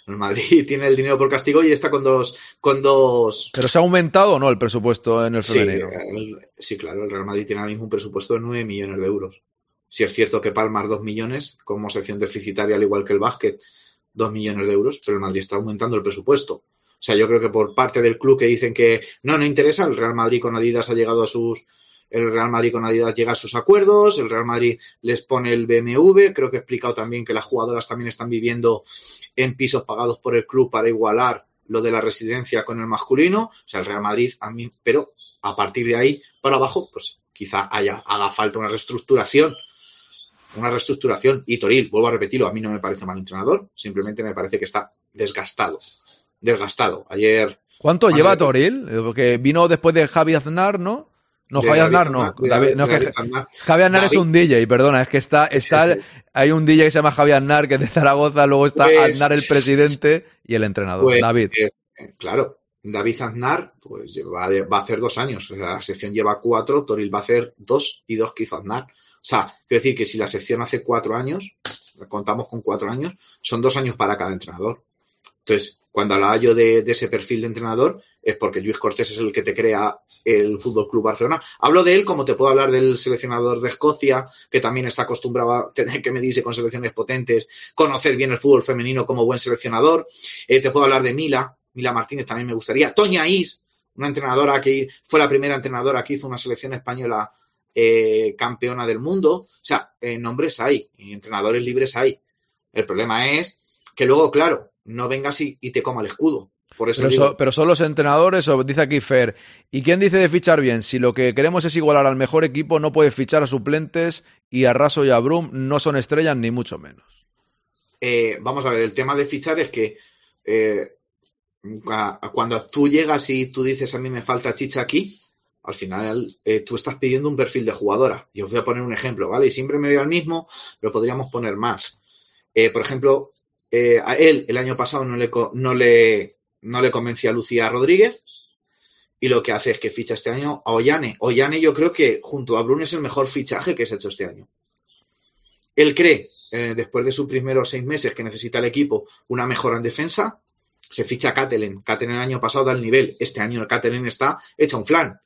El Madrid tiene el dinero por castigo y está con dos, con dos ¿Pero se ha aumentado o no el presupuesto en el Sí, femenino? el- sí, claro, el Real Madrid tiene ahora mismo un presupuesto de 9 millones de euros. Si es cierto que Palmar 2 millones, como sección deficitaria, al igual que el básquet, 2 millones de euros, pero el Madrid está aumentando el presupuesto. O sea, yo creo que por parte del club que dicen que no, no interesa, el Real Madrid con Adidas ha llegado a sus el Real Madrid con Adidas llega a sus acuerdos, el Real Madrid les pone el BMW, creo que he explicado también que las jugadoras también están viviendo en pisos pagados por el club para igualar lo de la residencia con el masculino, o sea, el Real Madrid a mí, pero a partir de ahí para abajo, pues quizá haya, haga falta una reestructuración, una reestructuración y Toril, vuelvo a repetirlo, a mí no me parece mal entrenador, simplemente me parece que está desgastado, desgastado. Ayer ¿Cuánto lleva Toril? Porque vino después de Javi Aznar, ¿no? No, de Javi David Aznar no. David- no, David Aznar. Es un DJ, perdona, es que está, está, hay un DJ que se llama Javi Aznar, que es de Zaragoza, luego está Pues- Aznar el presidente y el entrenador, Pues, David. eh, claro, David Aznar pues va, va a hacer dos años. La sección lleva cuatro, Toril va a hacer dos y dos que hizo Aznar. O sea, quiero decir que si la sección hace cuatro años, contamos con cuatro años, son dos años para cada entrenador. Entonces, cuando hablaba yo de, de ese perfil de entrenador, es porque Luis Cortés es el que te crea el Fútbol Club Barcelona. Hablo de él como te puedo hablar del seleccionador de Escocia, que también está acostumbrado a tener que medirse con selecciones potentes, conocer bien el fútbol femenino como buen seleccionador. Eh, te puedo hablar de Mila, Mila Martínez también me gustaría. Toña Is, una entrenadora que fue la primera entrenadora que hizo una selección española eh, campeona del mundo. O sea, eh, nombres hay entrenadores libres hay. El problema es que luego, claro, no vengas y te coma el escudo. Por eso Pero, digo, so- pero son los entrenadores, o dice aquí Fer. ¿Y quién dice de fichar bien? Si lo que queremos es igualar al mejor equipo, no puede fichar a suplentes y a Raso y a Brum no son estrellas ni mucho menos. eh, vamos a ver, el tema de fichar es que eh, cuando tú llegas y tú dices a mí me falta chicha aquí, al final eh, tú estás pidiendo un perfil de jugadora. Y os voy a poner un ejemplo, ¿vale? Y siempre me voy al mismo, pero podríamos poner más. Eh, por ejemplo, eh, a él el año pasado no le, no, le, no le convencía a Lucía Rodríguez y lo que hace es que ficha este año a Ollane. Ollane yo creo que junto a Brun es el mejor fichaje que se ha hecho este año. Él cree, eh, después de sus primeros seis meses, que necesita el equipo una mejora en defensa. Se ficha a Catelen. El año pasado da el nivel. Este año el está hecho un flan.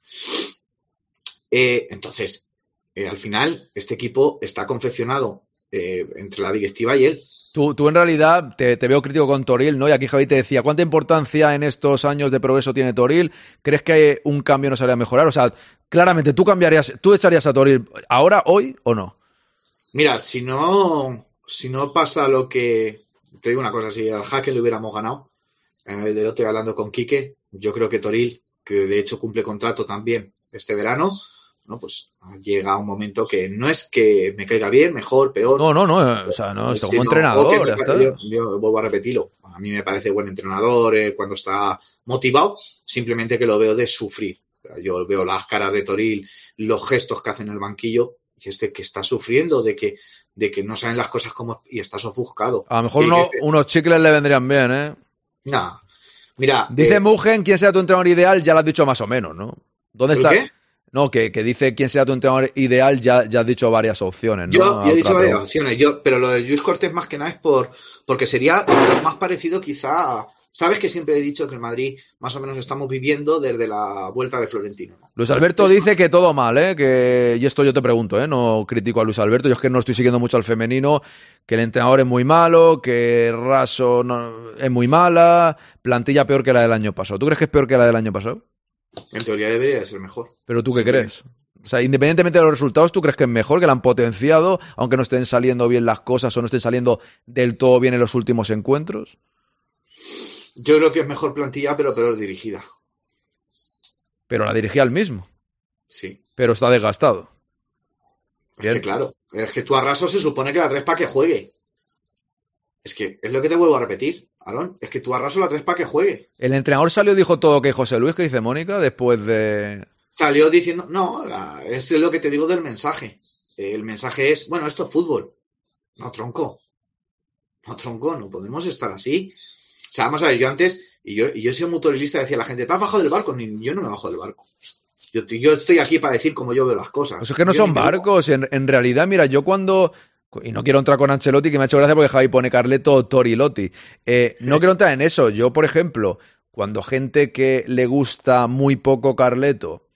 Eh, entonces, eh, al final, este equipo está confeccionado entre la directiva y él. Tú, tú en realidad te, te veo crítico con Toril, ¿no? Y aquí Javi te decía, ¿cuánta importancia en estos años de progreso tiene Toril? ¿Crees que un cambio nos haría mejorar? O sea, claramente, ¿tú cambiarías, tú echarías a Toril ahora, hoy o no? Mira, si no, si no pasa lo que. Te digo una cosa, si al jaque le hubiéramos ganado, en el del otro hablando con Quique, yo creo que Toril, que de hecho cumple contrato también este verano, no, pues llega un momento que no es que me caiga bien, mejor, peor. No, no, no, eh, o sea, no, Sí, como entrenador, ya está. Yo, yo vuelvo a repetirlo. A mí me parece buen entrenador eh, cuando está motivado, simplemente que lo veo de sufrir. O sea, yo veo las caras de Toril, los gestos que hace en el banquillo, y este que está sufriendo de que, de que no saben las cosas como y estás ofuscado. A lo mejor uno- unos chicles le vendrían bien, ¿eh? Nah. Mira, Dice eh, Mugen, ¿quién sea tu entrenador ideal? Ya lo has dicho más o menos, ¿no? ¿Dónde ¿el está? qué? No, que, que dice quién sea tu entrenador ideal, ya, ya has dicho varias opciones, ¿no? Yo, he dicho varias pregunta. opciones, yo, pero lo de Luis Cortés más que nada es por porque sería lo más parecido quizá a- Sabes que siempre he dicho que el Madrid más o menos estamos viviendo desde la vuelta de Florentino. ¿no? Luis Alberto dice que todo mal, ¿eh? Que, y esto yo te pregunto, ¿eh? No critico a Luis Alberto, yo es que no estoy siguiendo mucho al femenino, que el entrenador es muy malo, que Raso no- es muy mala, plantilla peor que la del año pasado. ¿Tú crees que es peor que la del año pasado? En teoría debería de ser mejor. ¿Pero tú qué crees? O sea, independientemente de los resultados, ¿tú crees que es mejor, que la han potenciado, aunque no estén saliendo bien las cosas o no estén saliendo del todo bien en los últimos encuentros? Yo creo que es mejor plantilla, pero peor dirigida. Pero la dirigía al mismo, Sí. pero está desgastado. Es que claro, es que tú a Raso se supone que la tres para que juegue. Es que es lo que te vuelvo a repetir, Alon. Es que tú a Raso la tres para que juegue. El entrenador salió y dijo todo que José Luis, que dice Mónica, después de... Salió diciendo, no, la- es lo que te digo del mensaje. El mensaje es, bueno, esto es fútbol. No, tronco. No, tronco, no podemos estar así. O sea, vamos a ver, yo antes, y yo, y yo he sido motorilista, decía la gente, ¿te has bajado del barco? Ni, yo no me bajo del barco. Yo, yo estoy aquí para decir cómo yo veo las cosas. Pues es que no Yo son barcos. En, en realidad, mira, yo cuando. Y no quiero entrar con Ancelotti, que me ha hecho gracia porque Javi pone Carleto Torilotti. Eh, no quiero entrar en eso. Yo, por ejemplo, cuando gente que le gusta muy poco Carleto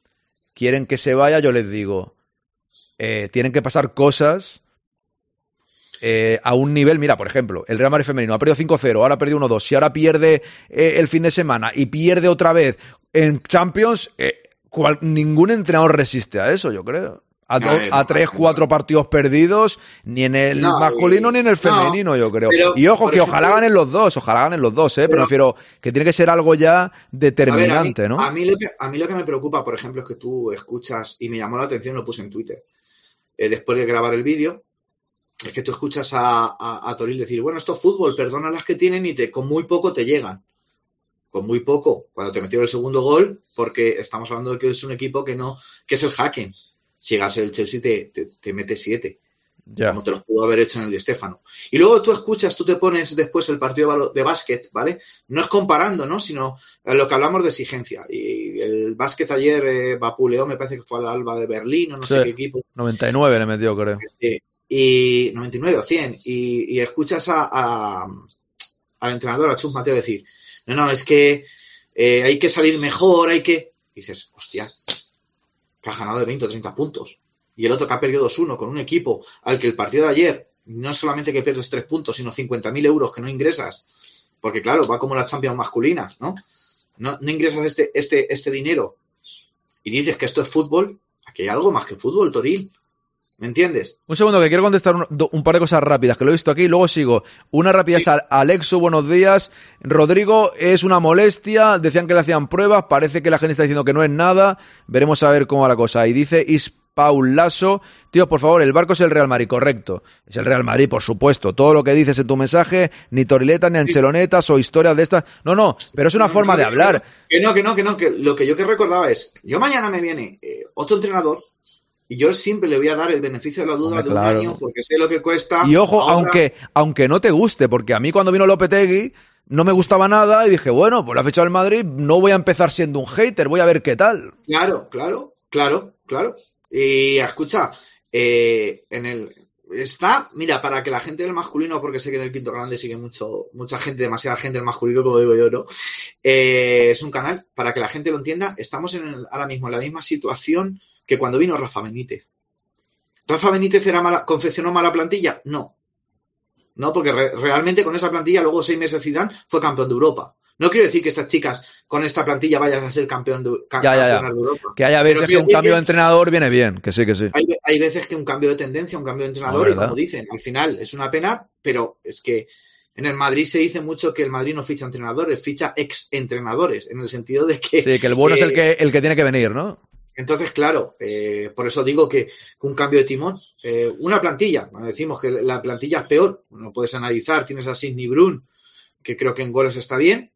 quieren que se vaya, yo les digo, eh, tienen que pasar cosas eh, a un nivel. Mira, por ejemplo, el Real Madrid femenino ha perdido 5-0, ahora ha perdido 1-2. Si ahora pierde eh, el fin de semana y pierde otra vez en Champions, cual- ningún entrenador resiste a eso, yo creo. A, do- no, tres, cuatro partidos perdidos, ni en el No, masculino ni en el no, femenino, yo creo. pero, y ojo, que ejemplo- ojalá ganen los dos, ojalá ganen los dos, ¿eh? Pero, Pero- prefiero que tiene que ser algo ya A ver, determinante, a mí, ¿no? A mí, lo que, a mí lo que me preocupa, por ejemplo, es que tú escuchas, y me llamó la atención, lo puse en Twitter, eh, después de grabar el vídeo, es que tú escuchas a, a, a Toril decir, bueno, esto es fútbol, perdona las que tienen y te, con muy poco te llegan. Con muy poco, cuando te metió el segundo gol, porque estamos hablando de que es un equipo que no, que es el hacking. Si llegas el Chelsea te, te, te mete siete Ya. como te lo pudo haber hecho en el de Stefano. Y luego tú escuchas, tú te pones después el partido de básquet, ¿vale? No es comparando, ¿no? Sino lo que hablamos de exigencia. Y el básquet ayer eh, vapuleó, me parece que fue al Alba de Berlín o no Sí. sé qué equipo. 99 le metió, creo. Eh, y 99 o 100. Y, y escuchas a, a- al entrenador, a Chus Mateo, decir, no, no, es que eh, hay que salir mejor, hay que... Y dices, hostia, has ganado de 20 o 30 puntos. Y el otro que ha perdido 2-1 con un equipo al que el partido de ayer no es solamente que pierdes 3 puntos, sino 50.000 euros que no ingresas. Porque claro, va como la Champions masculina, ¿no? No, no ingresas este, este, este dinero y dices que esto es fútbol. Aquí hay algo más que fútbol, Toril. ¿Me entiendes? Un segundo, que quiero contestar un, do- un par de cosas rápidas, que lo he visto aquí luego sigo. Una rápida Sí. es a Alexo, buenos días. Rodrigo, es una molestia. Decían que le hacían pruebas. Parece que la gente está diciendo que no es nada. Veremos a ver cómo va la cosa. Y dice Is Paul Lasso, tío, por favor, el barco es el Real Madrid, correcto. Es el Real Madrid, por supuesto. Todo lo que dices en tu mensaje, ni toriletas, ni anchelonetas o historias de estas. No, no, pero es una No, forma no, de hablar. Que no, que no, que no, que lo que yo que recordaba es, yo mañana me viene eh, otro entrenador y yo siempre le voy a dar el beneficio de la duda Hombre, de un año porque sé lo que cuesta. Y ojo, Ahora- aunque, aunque no te guste, porque a mí cuando vino Lopetegui no me gustaba nada y dije, bueno, pues lo ha fichado el Madrid, no voy a empezar siendo un hater, voy a ver qué tal. Claro, claro, claro, claro. Y escucha, eh, en el está, mira, para que la gente del masculino, porque sé que en el quinto grande sigue mucho, mucha gente, demasiada gente del masculino, como digo yo, ¿no? Eh, es un canal, para que la gente lo entienda, estamos en el- ahora mismo en la misma situación que cuando vino Rafa Benítez. ¿Rafa Benítez era mala, confeccionó mala plantilla? No. No, porque re- realmente con esa plantilla, luego seis meses Zidane fue campeón de Europa. No quiero decir que estas chicas con esta plantilla vayan a ser campeón de, ca- Ya, ya, ya. campeonas de Europa. Que haya veces que un cambio que- de entrenador viene bien, que sí, que sí. hay, hay veces que un cambio de tendencia, un cambio de entrenador, No, y como dicen, al final es una pena, pero es que en el Madrid se dice mucho que el Madrid no ficha entrenadores, ficha ex entrenadores, en el sentido de que. Sí, que el bueno es el eh, que, el que tiene que venir, ¿no? Entonces, claro, eh, por eso digo que un cambio de timón, eh, una plantilla, cuando decimos que la plantilla es peor, no puedes analizar, tienes a Sidney Brun, que creo que en goles está bien,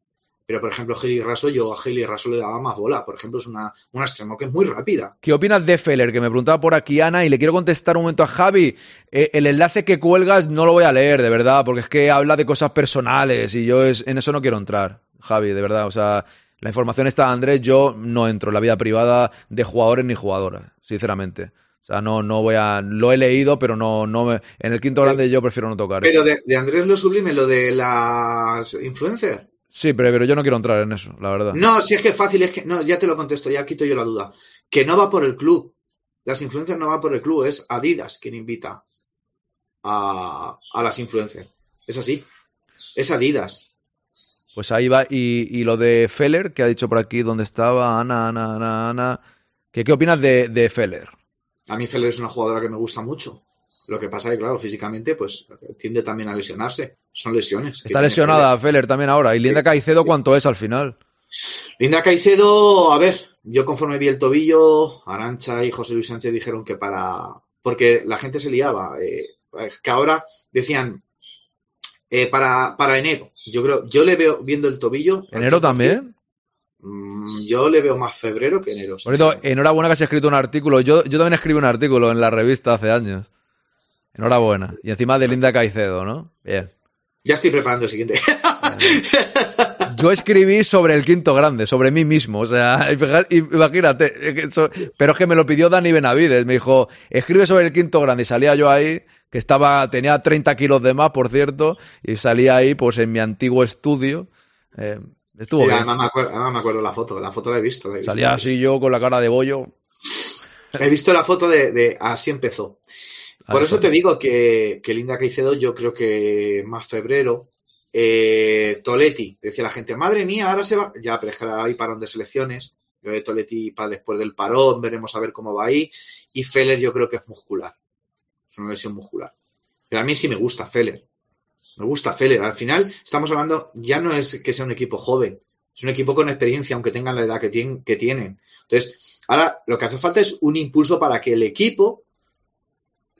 pero por ejemplo, Geli Raso, yo a Geli Raso le daba más bola, por ejemplo, es una, una extremo que es muy rápida. ¿Qué opinas de Feller? Que me preguntaba por aquí Ana y le quiero contestar un momento a Javi. Eh, el enlace que cuelgas no lo voy a leer, de verdad, porque es que habla de cosas personales y yo es, en eso no quiero entrar, Javi, de verdad. O sea, la información está de Andrés, yo no entro en la vida privada de jugadores ni jugadoras, sinceramente. O sea, no, no voy a. Lo he leído, pero no, no me. En el quinto grande yo prefiero no tocar. Pero eso. de, de Andrés lo sublime, lo de las influencers. Sí, pero, pero yo no quiero entrar en eso, la verdad. No, si es que es fácil, es que. No, ya te lo contesto, ya quito yo la duda. Que no va por el club. Las influencias no va por el club, es Adidas quien invita a, a las influencers. Es así. Es Adidas. Pues ahí va. Y, y lo de Feller, que ha dicho por aquí dónde estaba, Ana, Ana, Ana, Ana. ¿Qué, qué opinas de, de Feller? A mí Feller es una jugadora que me gusta mucho. Lo que pasa es que, claro, físicamente, pues tiende también a lesionarse. Son lesiones. Está lesionada Feller también ahora. ¿Y Linda Caicedo cuánto es al final? Linda Caicedo, a ver, yo conforme vi el tobillo, Arancha y José Luis Sánchez dijeron que para. Porque la gente se liaba. eh, que ahora decían eh, para, para enero. Yo creo, yo le veo viendo el tobillo. ¿Enero también? Mm, Yo le veo más febrero que enero. Cierto, enhorabuena que has escrito un artículo. Yo, yo también escribí un artículo en la revista hace años. Enhorabuena. Y encima de Linda Caicedo, ¿no? Bien. Ya estoy preparando el siguiente. Yo escribí sobre el quinto grande, sobre mí mismo. O sea, imagínate. eso- pero es que me lo pidió Dani Benavides. Me dijo, escribe sobre el quinto grande. Y salía yo ahí, que estaba, tenía 30 kilos de más, por cierto, y salía ahí, pues en mi antiguo estudio. Eh, estuvo bien. además, me acuerdo, además me acuerdo la foto. La foto la he visto. la he visto. Salía así yo con la cara de bollo. He visto la foto de, de así empezó. Por Ahí eso te digo que, que Linda Caicedo, yo creo que más febrero. Eh, Toletti, decía la gente, madre mía, ahora se va. Ya, pero es que ahora hay parón de selecciones. Yo de Toletti para después del parón, veremos a ver cómo va ahí. Y Feller yo creo que es muscular. Es una lesión muscular. Pero a mí sí me gusta Feller. Me gusta Feller. Al final estamos hablando, ya no es que sea un equipo joven, es un equipo con experiencia, aunque tengan la edad que. Que tienen. Entonces, ahora lo que hace falta es un impulso para que el equipo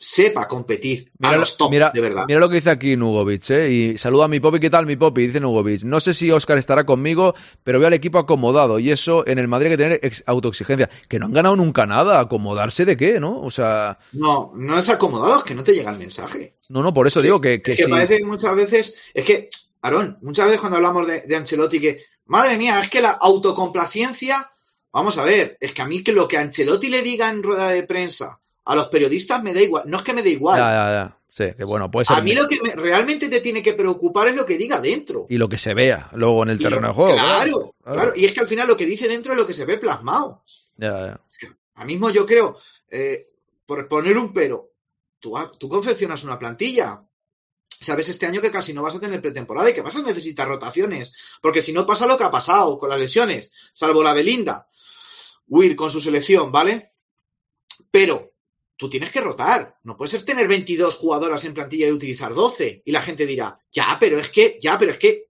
sepa competir a los top, mira, de verdad. mira lo que dice aquí Nugovic, ¿eh? Y saluda a mi Popi, ¿qué tal mi Popi? Dice Nugovic. No sé si Oscar estará conmigo, pero veo al equipo acomodado. Y eso en el Madrid hay que tener ex- autoexigencia. Que no han ganado nunca nada. ¿Acomodarse de qué, no? O sea, No, no es acomodado, es que no te llega el mensaje. no, no, por eso digo que, que que sí. parece muchas veces, es que, Aarón, muchas veces cuando hablamos de, de Ancelotti, que, madre mía, es que la autocomplacencia, vamos a ver, es que a mí que lo que Ancelotti le diga en rueda de prensa a los periodistas me da igual, no es que me dé igual. Ya, ya, ya. Sí, que bueno, puede ser. a mí lo que me- realmente te tiene que preocupar es lo que diga dentro. Y lo que se vea luego en el Y lo- terreno de juego. Claro, claro. claro, y es que al final lo que dice dentro es lo que se ve plasmado. Ya, ya. Ahora mismo yo creo, eh, por poner un pero, tú, tú confeccionas una plantilla. Sabes este año que casi no vas a tener pretemporada y que vas a necesitar rotaciones. Porque si no pasa lo que ha pasado con las lesiones, salvo la de Linda, Weir con su selección, ¿vale? Pero tú tienes que rotar. No puedes ser tener 22 jugadoras en plantilla y utilizar 12. Y la gente dirá, ya, pero es que, ya, pero es que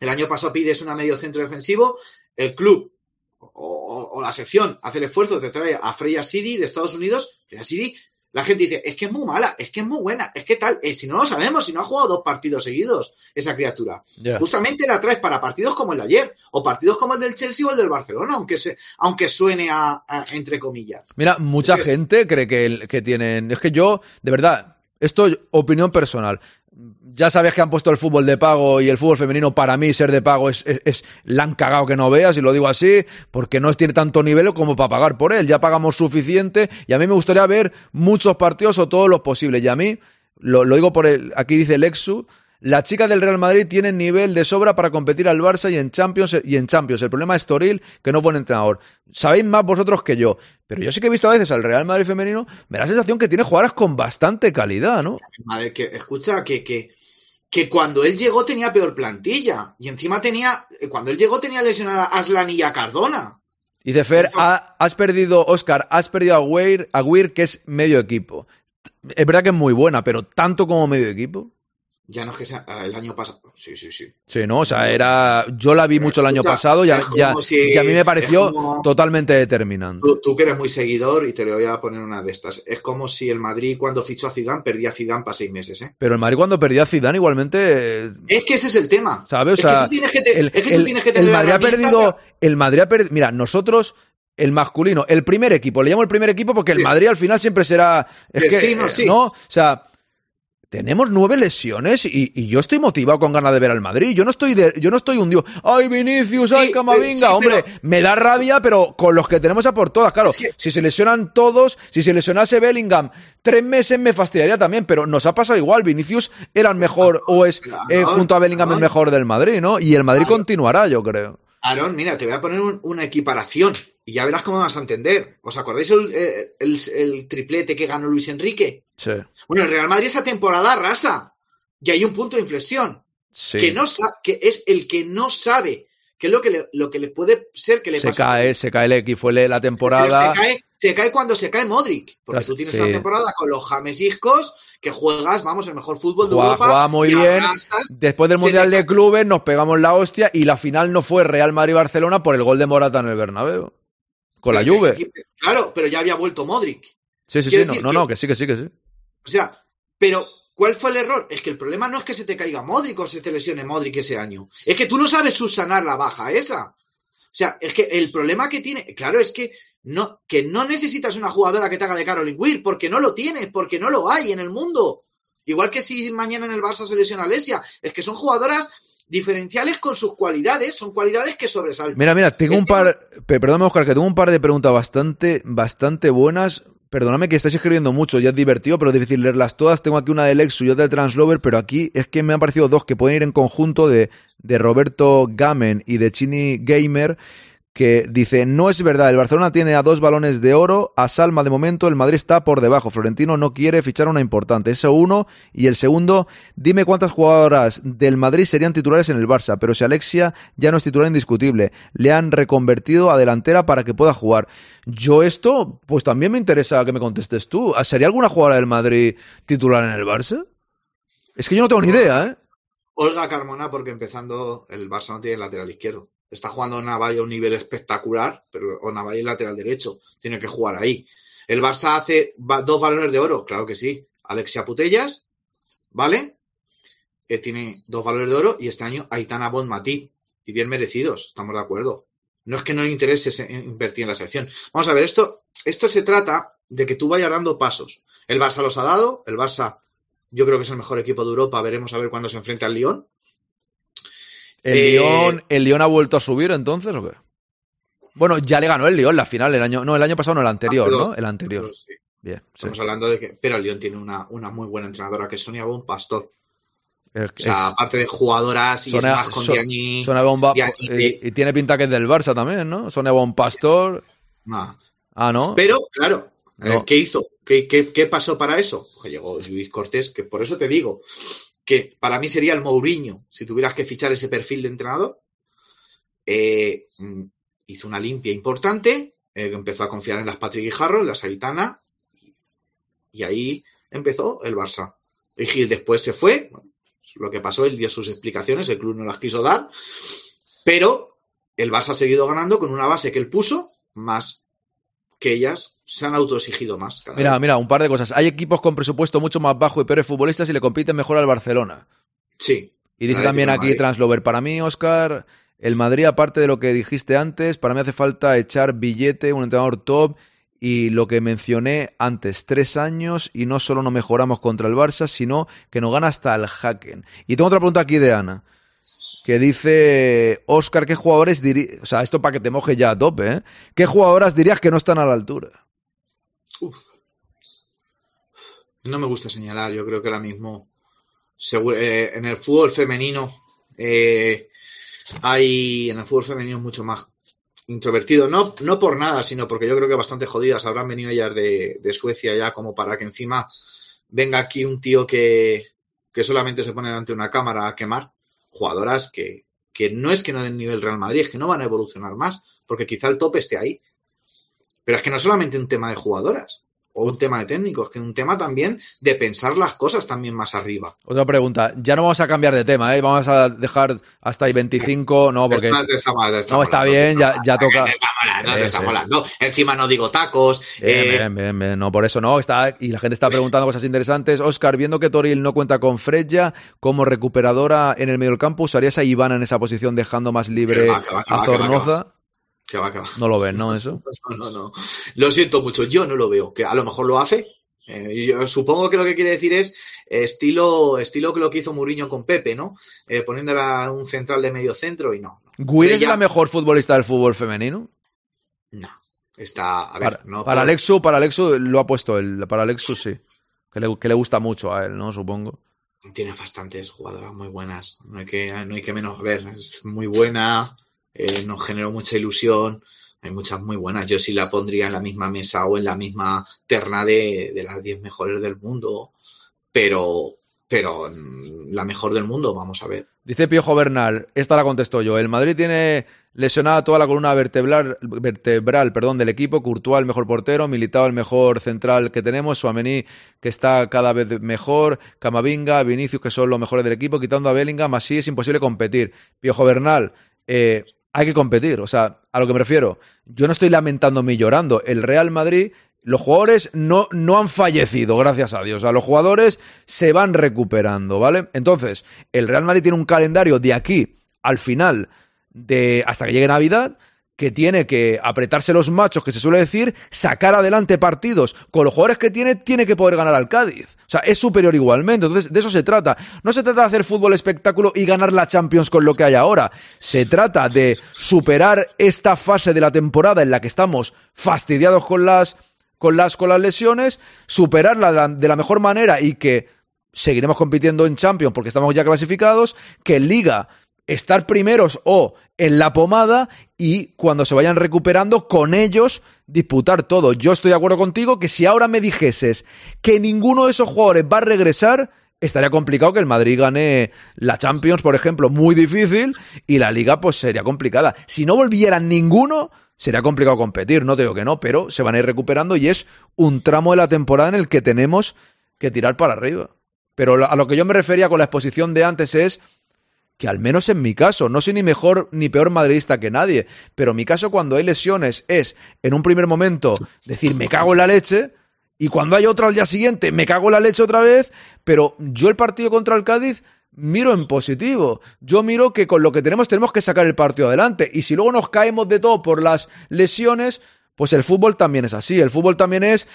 el año pasado pides una medio centro defensivo, el club o, o- o la sección hace el esfuerzo, te trae a Freya City de Estados Unidos, Freya City, la gente dice, es que es muy mala, es que es muy buena, es que tal, eh, si no lo sabemos, si no ha jugado dos partidos seguidos esa criatura. Justamente la traes para partidos como el de ayer, o partidos como el del Chelsea o el del Barcelona, aunque, se, aunque suene a, a- entre comillas. Mira, mucha gente cree que, que tienen. Es que yo, de verdad, esto es opinión personal. Ya sabes que han puesto el fútbol de pago y el fútbol femenino para mí ser de pago es, es, es- la han cagado que no veas y lo digo así porque no tiene tanto nivel como para pagar por él. Ya pagamos suficiente y a mí me gustaría ver muchos partidos o todos los posibles. Y a mí, lo, lo digo por el, aquí dice Lexu, las chicas del Real Madrid tienen nivel de sobra para competir al Barça y en Champions y en Champions. El problema es Toril, que no es buen entrenador. Sabéis más vosotros que yo. Pero yo sí que he visto a veces al Real Madrid femenino, me da la sensación que tiene jugadoras con bastante calidad, ¿no? Madre, que escucha que, que, que cuando él llegó tenía peor plantilla. Y encima tenía, eh, cuando él llegó tenía lesionada a Aslan y a Cardona. Dice Fer, ha- has perdido, Oscar, has perdido a Weir, a Weir, que es medio equipo. Es verdad que es muy buena, pero tanto como medio equipo. Ya no es que sea ah, el año pasado. Sí, sí, sí. Sí, ¿no? O sea, era. Yo la vi mucho el año pasado ya, ya, si- y a mí me pareció como- totalmente determinante. Tú, tú que eres muy seguidor y te le voy a poner una de estas. Es como si el Madrid cuando fichó a Zidane perdía a Zidane para seis meses, ¿eh? Pero el Madrid cuando perdía a Zidane igualmente. eh, Es que ese es el tema. ¿Sabes? O Es sea, que tú tienes que, te- el, es que tú el- tienes que el tener Madrid ha perdido. El Madrid ha perdido. Mira, nosotros, el masculino, el primer equipo, le llamo el primer equipo porque el Sí. Madrid al final siempre será. Es Que que, sí, no, eh, sí. ¿no? O sea. Tenemos nueve lesiones y, y yo estoy motivado con ganas de ver al Madrid. Yo no estoy de, yo no estoy hundido. ¡Ay, Vinicius! ¡Ay, Sí, Camavinga! sí, Hombre, pero- me da rabia, pero con los que tenemos a por todas. Claro, Es que- si se lesionan todos, si se lesionase Bellingham, tres meses me fastidiaría también, pero nos ha pasado igual. Vinicius era el mejor o es Claro, eh, junto a Bellingham el mejor del Madrid, ¿no? Y el Madrid Claro. continuará, yo creo. Aarón, mira, te voy a poner un- una equiparación y ya verás cómo vas a entender. ¿Os acordáis el, eh, el- el triplete que ganó Luis Enrique? Sí. Bueno, el Real Madrid esa temporada arrasa y hay un punto de inflexión. Sí. Que, no que es el que no sabe qué es lo que le, lo que le puede ser que le se pase. cae, se cae el X, fue la temporada. se cae, se cae cuando se cae Modric. Porque Tras- tú tienes sí. una temporada con los James Iscos que juegas, vamos, el mejor fútbol de Europa. juega muy bien. arrasas. Después del Mundial de. Clubes nos pegamos la hostia y la final no fue Real Madrid-Barcelona por el gol de Morata en el Bernabéu. Con la Juve. Claro, pero ya había vuelto Modric. Sí, sí, sí. No, decir no, que- no, que sí, que sí, que sí. O sea, pero ¿cuál fue el error? Es que el problema no es que se te caiga Modric o se te lesione Modric ese año. Es que tú no sabes subsanar la baja esa. O sea, es que el problema que tiene, claro, es que no, que no necesitas una jugadora que te haga de Caroline Weir, porque no lo tienes, porque no lo hay en el mundo. Igual que si mañana en el Barça se lesiona Alesia, es que son jugadoras diferenciales con sus cualidades, son cualidades que sobresaltan. Mira, mira, tengo un par. pe- Perdóname, Oscar, que tengo un par de preguntas bastante, bastante buenas. Perdóname que estáis escribiendo mucho, ya es divertido, pero es difícil leerlas todas. Tengo aquí una de Lexu y otra de Translover, pero aquí es que me han parecido dos que pueden ir en conjunto de, de Roberto Gamen y de Chini Gamer, que dice, no es verdad, el Barcelona tiene a dos balones de oro, a Salma de momento, el Madrid está por debajo, Florentino no quiere fichar una importante, eso uno, y el segundo, dime cuántas jugadoras del Madrid serían titulares en el Barça, pero si Alexia ya no es titular indiscutible, le han reconvertido a delantera para que pueda jugar. Yo esto, pues también me interesa que me contestes tú, ¿sería alguna jugadora del Madrid titular en el Barça? Es que yo no tengo ni idea, ¿eh? Olga Carmona, porque empezando el Barça no tiene lateral izquierdo. Está jugando Navalle a un nivel espectacular, pero Navalle es lateral derecho. Tiene que jugar ahí. El Barça hace dos balones de oro, claro que sí. Alexia Putellas, ¿vale? Que tiene dos balones de oro y este año Aitana Bonmatí. Y bien merecidos, estamos de acuerdo. No es que no le interese se- invertir en la sección. Vamos a ver, esto, esto se trata de que tú vayas dando pasos. El Barça los ha dado, el Barça yo creo que es el mejor equipo de Europa, veremos a ver cuándo se enfrenta al Lyon. ¿El, Eh, Lyon, ¿El Lyon ha vuelto a subir entonces o qué? Bueno, ya le ganó el Lyon la final el año. No, el año pasado no, el anterior, pero- ¿no? El anterior. Pero sí, Bien, sí. estamos hablando de que. Pero el Lyon tiene una, una muy buena entrenadora que es Sonia Bon Pastor. Es- O sea, aparte de jugadoras y Sonia- con so-. Sonia Bomba. Y, y tiene pinta que es del Barça también, ¿no? Sonia Bon Pastor. no. Ah, ¿no? Pero, claro, eh, No. ¿qué hizo? ¿Qué, qué, qué pasó para eso? Pues llegó Luis Cortés, que por eso te digo que para mí sería el Mourinho, si tuvieras que fichar ese perfil de entrenador. Eh, mm, hizo una limpia importante, eh, empezó a confiar en las Patrick Guijarro, en las Aitana, y ahí empezó el Barça. Y Gil después se fue, lo que pasó, él dio sus explicaciones, el club no las quiso dar, pero el Barça ha seguido ganando con una base que él puso, más que ellas se han autoexigido más. Mira, vez. mira, un par de cosas. Hay equipos con presupuesto mucho más bajo y peores futbolistas y le compiten mejor al Barcelona. Sí. Y dice también aquí. Translover, para mí, Oscar, el Madrid, aparte de lo que dijiste antes, para mí hace falta echar billete, un entrenador top y lo que mencioné antes, tres años y no solo no mejoramos contra el Barça, sino que nos gana hasta el Hacken. Y tengo otra pregunta aquí de Ana, que dice, Oscar, ¿qué jugadores dirías, o sea, esto para que te moje ya a tope, ¿eh? ¿Qué jugadoras dirías que no están a la altura? No me gusta señalar, yo creo que ahora mismo eh, en el fútbol femenino eh, hay en el fútbol femenino es mucho más introvertido, no, no por nada, sino porque yo creo que bastante jodidas habrán venido ellas de, de Suecia ya como para que encima venga aquí un tío que, que solamente se pone delante de una cámara a quemar jugadoras que, que no es que no den nivel Real Madrid, es que no van a evolucionar más, porque quizá el tope esté ahí. Pero es que no es solamente un tema de jugadoras o un tema de técnicos, que un tema también de pensar las cosas también más arriba. Otra pregunta, ya no vamos a cambiar de tema, ¿eh? Vamos a dejar hasta ahí 25, no, porque... Está- está mal, está No, está bien, ya, ya toca... molando, te está molando. Encima no digo tacos. Bien, eh, bien, bien, bien. No, por eso no. Está, y la gente está preguntando cosas interesantes. Oscar, viendo que Toril no cuenta con Freya como recuperadora en el medio del campo, ¿usarías a Ivana en esa posición dejando más libre va, va, a Zornoza? Que va, que va. No lo ven, ¿no? Eso. No, no, no. Lo siento mucho, yo no lo veo. Que a lo mejor lo hace. Eh, yo supongo que lo que quiere decir es estilo, estilo que lo que hizo Mourinho con Pepe, ¿no? Eh, poniéndola un central de medio centro y no. ¿Guir es la mejor futbolista del fútbol femenino? No. Está, a ver, Para, no para por- Alexu, para Alexu lo ha puesto él. Para Alexu sí. Que le, que le gusta mucho a él, ¿no? Supongo. tiene bastantes jugadoras muy buenas. No hay que, no hay que menos ver. Es muy buena, eh, nos generó mucha ilusión. Hay muchas muy buenas. Yo sí la pondría en la misma mesa o en la misma terna de, de las 10 mejores del mundo. Pero, pero mm, la mejor del mundo, vamos a ver. Dice Piojo Bernal, esta la contesto yo. El Madrid tiene lesionada toda la columna vertebral, vertebral perdón, del equipo. Courtois el mejor portero, Militao el mejor central que tenemos, Suamení que está cada vez mejor, Camavinga, Vinicius que son los mejores del equipo, quitando a Bellingham, así es imposible competir. Piojo Bernal, eh, hay que competir, o sea, a lo que me refiero. Yo no estoy lamentándome y llorando. El Real Madrid los jugadores no, no han fallecido, gracias a Dios. O sea, los jugadores se van recuperando, ¿vale? Entonces, el Real Madrid tiene un calendario de aquí al final, de hasta que llegue Navidad, que tiene que apretarse los machos, que se suele decir, sacar adelante partidos. Con los jugadores que tiene, tiene que poder ganar al Cádiz. O sea, es superior igualmente. Entonces, de eso se trata. No se trata de hacer fútbol espectáculo y ganar la Champions con lo que hay ahora. Se trata de superar esta fase de la temporada en la que estamos fastidiados con las con las, con las lesiones, superarla de la, mejor manera y que seguiremos compitiendo en Champions porque estamos ya clasificados, que Liga estar primeros o en la pomada y cuando se vayan recuperando con ellos disputar todo. Yo estoy de acuerdo contigo que si ahora me dijeses que ninguno de esos jugadores va a regresar, estaría complicado que el Madrid gane la Champions, por ejemplo, muy difícil, y la Liga pues sería complicada. Si no volvieran ninguno, sería complicado competir, no te digo que no, pero se van a ir recuperando y es un tramo de la temporada en el que tenemos que tirar para arriba. Pero a lo que yo me refería con la exposición de antes es que al menos en mi caso, no soy ni mejor ni peor madridista que nadie, pero mi caso cuando hay lesiones es, en un primer momento, decir, me cago en la leche, y cuando hay otra al día siguiente, me cago en la leche otra vez, pero yo el partido contra el Cádiz miro en positivo. Yo miro que con lo que tenemos tenemos que sacar el partido adelante. Y si luego nos caemos de todo por las lesiones, pues el fútbol también es así. El fútbol también es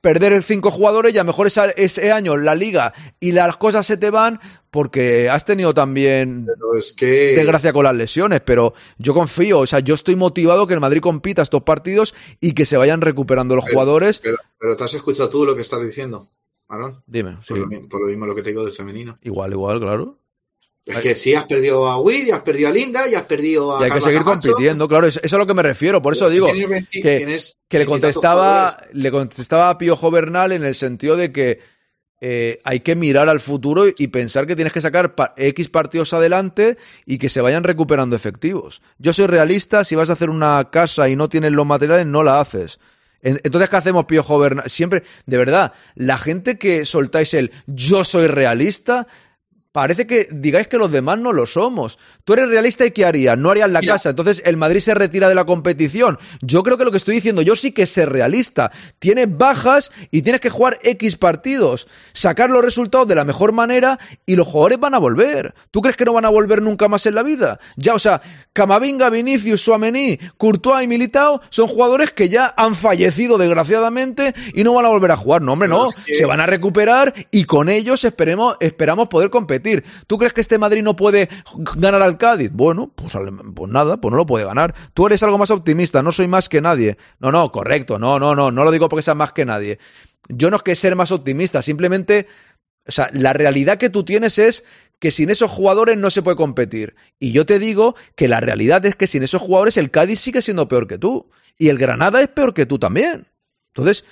perder cinco jugadores y a lo mejor esa- ese año la liga y las cosas se te van porque has tenido también Pero es que. desgracia con las lesiones, pero yo confío, o sea, yo estoy motivado que el Madrid compita estos partidos y que se vayan recuperando los Pero- jugadores. Pero, pero te has escuchado tú lo que estás diciendo, Marón. Dime, sí. Por, lo, por lo mismo lo que te digo del femenino. Igual, igual, claro. Es que sí, has perdido a Will, y has perdido a Linda, y has perdido a. Y hay que seguir Camacho. compitiendo, claro, eso, eso es a lo que me refiero, por eso digo Tienes que, tienes que le contestaba, le contestaba a Piojo Bernal en el sentido de que eh, hay que mirar al futuro y, pensar que tienes que sacar pa- X partidos adelante y que se vayan recuperando efectivos. Yo soy realista, si vas a hacer una casa y no tienes los materiales, no la haces. En- Entonces, ¿qué hacemos, Piojo Bernal? Siempre, de verdad, la gente que soltáis el yo soy realista, parece que digáis que los demás no lo somos. Tú eres realista y ¿qué harías? No harías la Mira. casa. Entonces el Madrid se retira de la competición. Yo creo que lo que estoy diciendo, yo sí que sé realista. Tienes bajas y tienes que jugar X partidos, sacar los resultados de la mejor manera y los jugadores van a volver. ¿Tú crees que no van a volver nunca más en la vida? Ya, o sea, Camavinga, Vinicius, Suamení, Courtois y Militao son jugadores que ya han fallecido desgraciadamente y no van a volver a jugar. No, hombre, no. es que- Se van a recuperar y con ellos esperemos, esperamos poder competir. ¿Tú crees que este Madrid no puede ganar al Cádiz? Bueno, pues, pues nada, pues no lo puede ganar. Tú eres algo más optimista, no soy más que nadie. No, no, correcto, no, no, no, no lo digo porque seas más que nadie. Yo no es que ser más optimista, simplemente, o sea, la realidad que tú tienes es que sin esos jugadores no se puede competir. Y yo te digo que la realidad es que sin esos jugadores el Cádiz sigue siendo peor que tú. Y el Granada es peor que tú también. Entonces,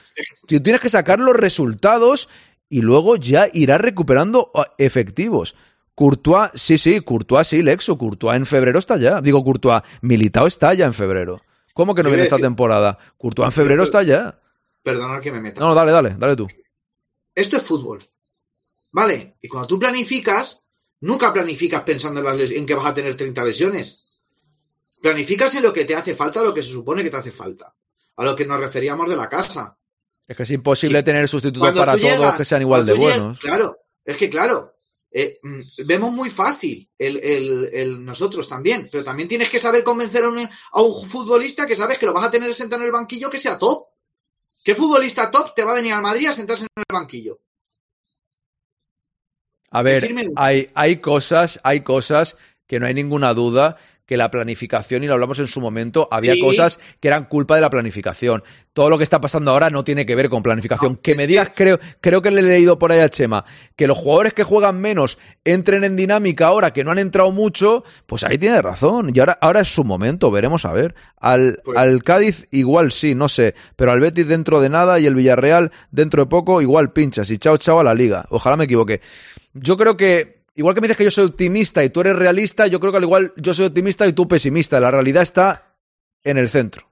tú tienes que sacar los resultados y luego ya irás recuperando ah, efectivos. Courtois, sí, sí, Courtois sí, Lexo, Courtois en febrero está ya. Digo, Courtois, Militao está ya en febrero. ¿Cómo que no viene esta temporada? Courtois en febrero está ya. Perdonad que me meta. No, no, dale, dale, dale tú. Esto es fútbol. ¿Vale? Y cuando tú planificas, nunca planificas pensando en, las en que vas a tener 30 lesiones. Planificas en lo que te hace falta, lo que se supone que te hace falta. A lo que nos referíamos de la casa. Es que es imposible Sí. tener sustitutos Cuando para todos llegas- que sean igual de llegas- buenos. Claro, es que claro, eh, mm, vemos muy fácil el, el- el nosotros también, pero también tienes que saber convencer a un, a un futbolista que sabes que lo vas a tener sentado en el banquillo que sea top. ¿Qué futbolista top te va a venir al Madrid a sentarse en el banquillo? A ver, hay, hay cosas, hay cosas que no hay ninguna duda que la planificación, y lo hablamos en su momento, había Sí. cosas que eran culpa de la planificación. Todo lo que está pasando ahora no tiene que ver con planificación. No, que me que- digas, creo, creo que le he leído por ahí a Chema, que los jugadores que juegan menos entren en dinámica ahora, que no han entrado mucho, pues ahí tiene razón. Y ahora, ahora es su momento, veremos a ver. Al, Pues- al Cádiz igual sí, no sé, pero al Betis dentro de nada y el Villarreal dentro de poco igual pinchas y chao chao a la liga. Ojalá me equivoque. Yo creo que, igual que me dices que yo soy optimista y tú eres realista, yo creo que al igual yo soy optimista y tú pesimista. La realidad está en el centro.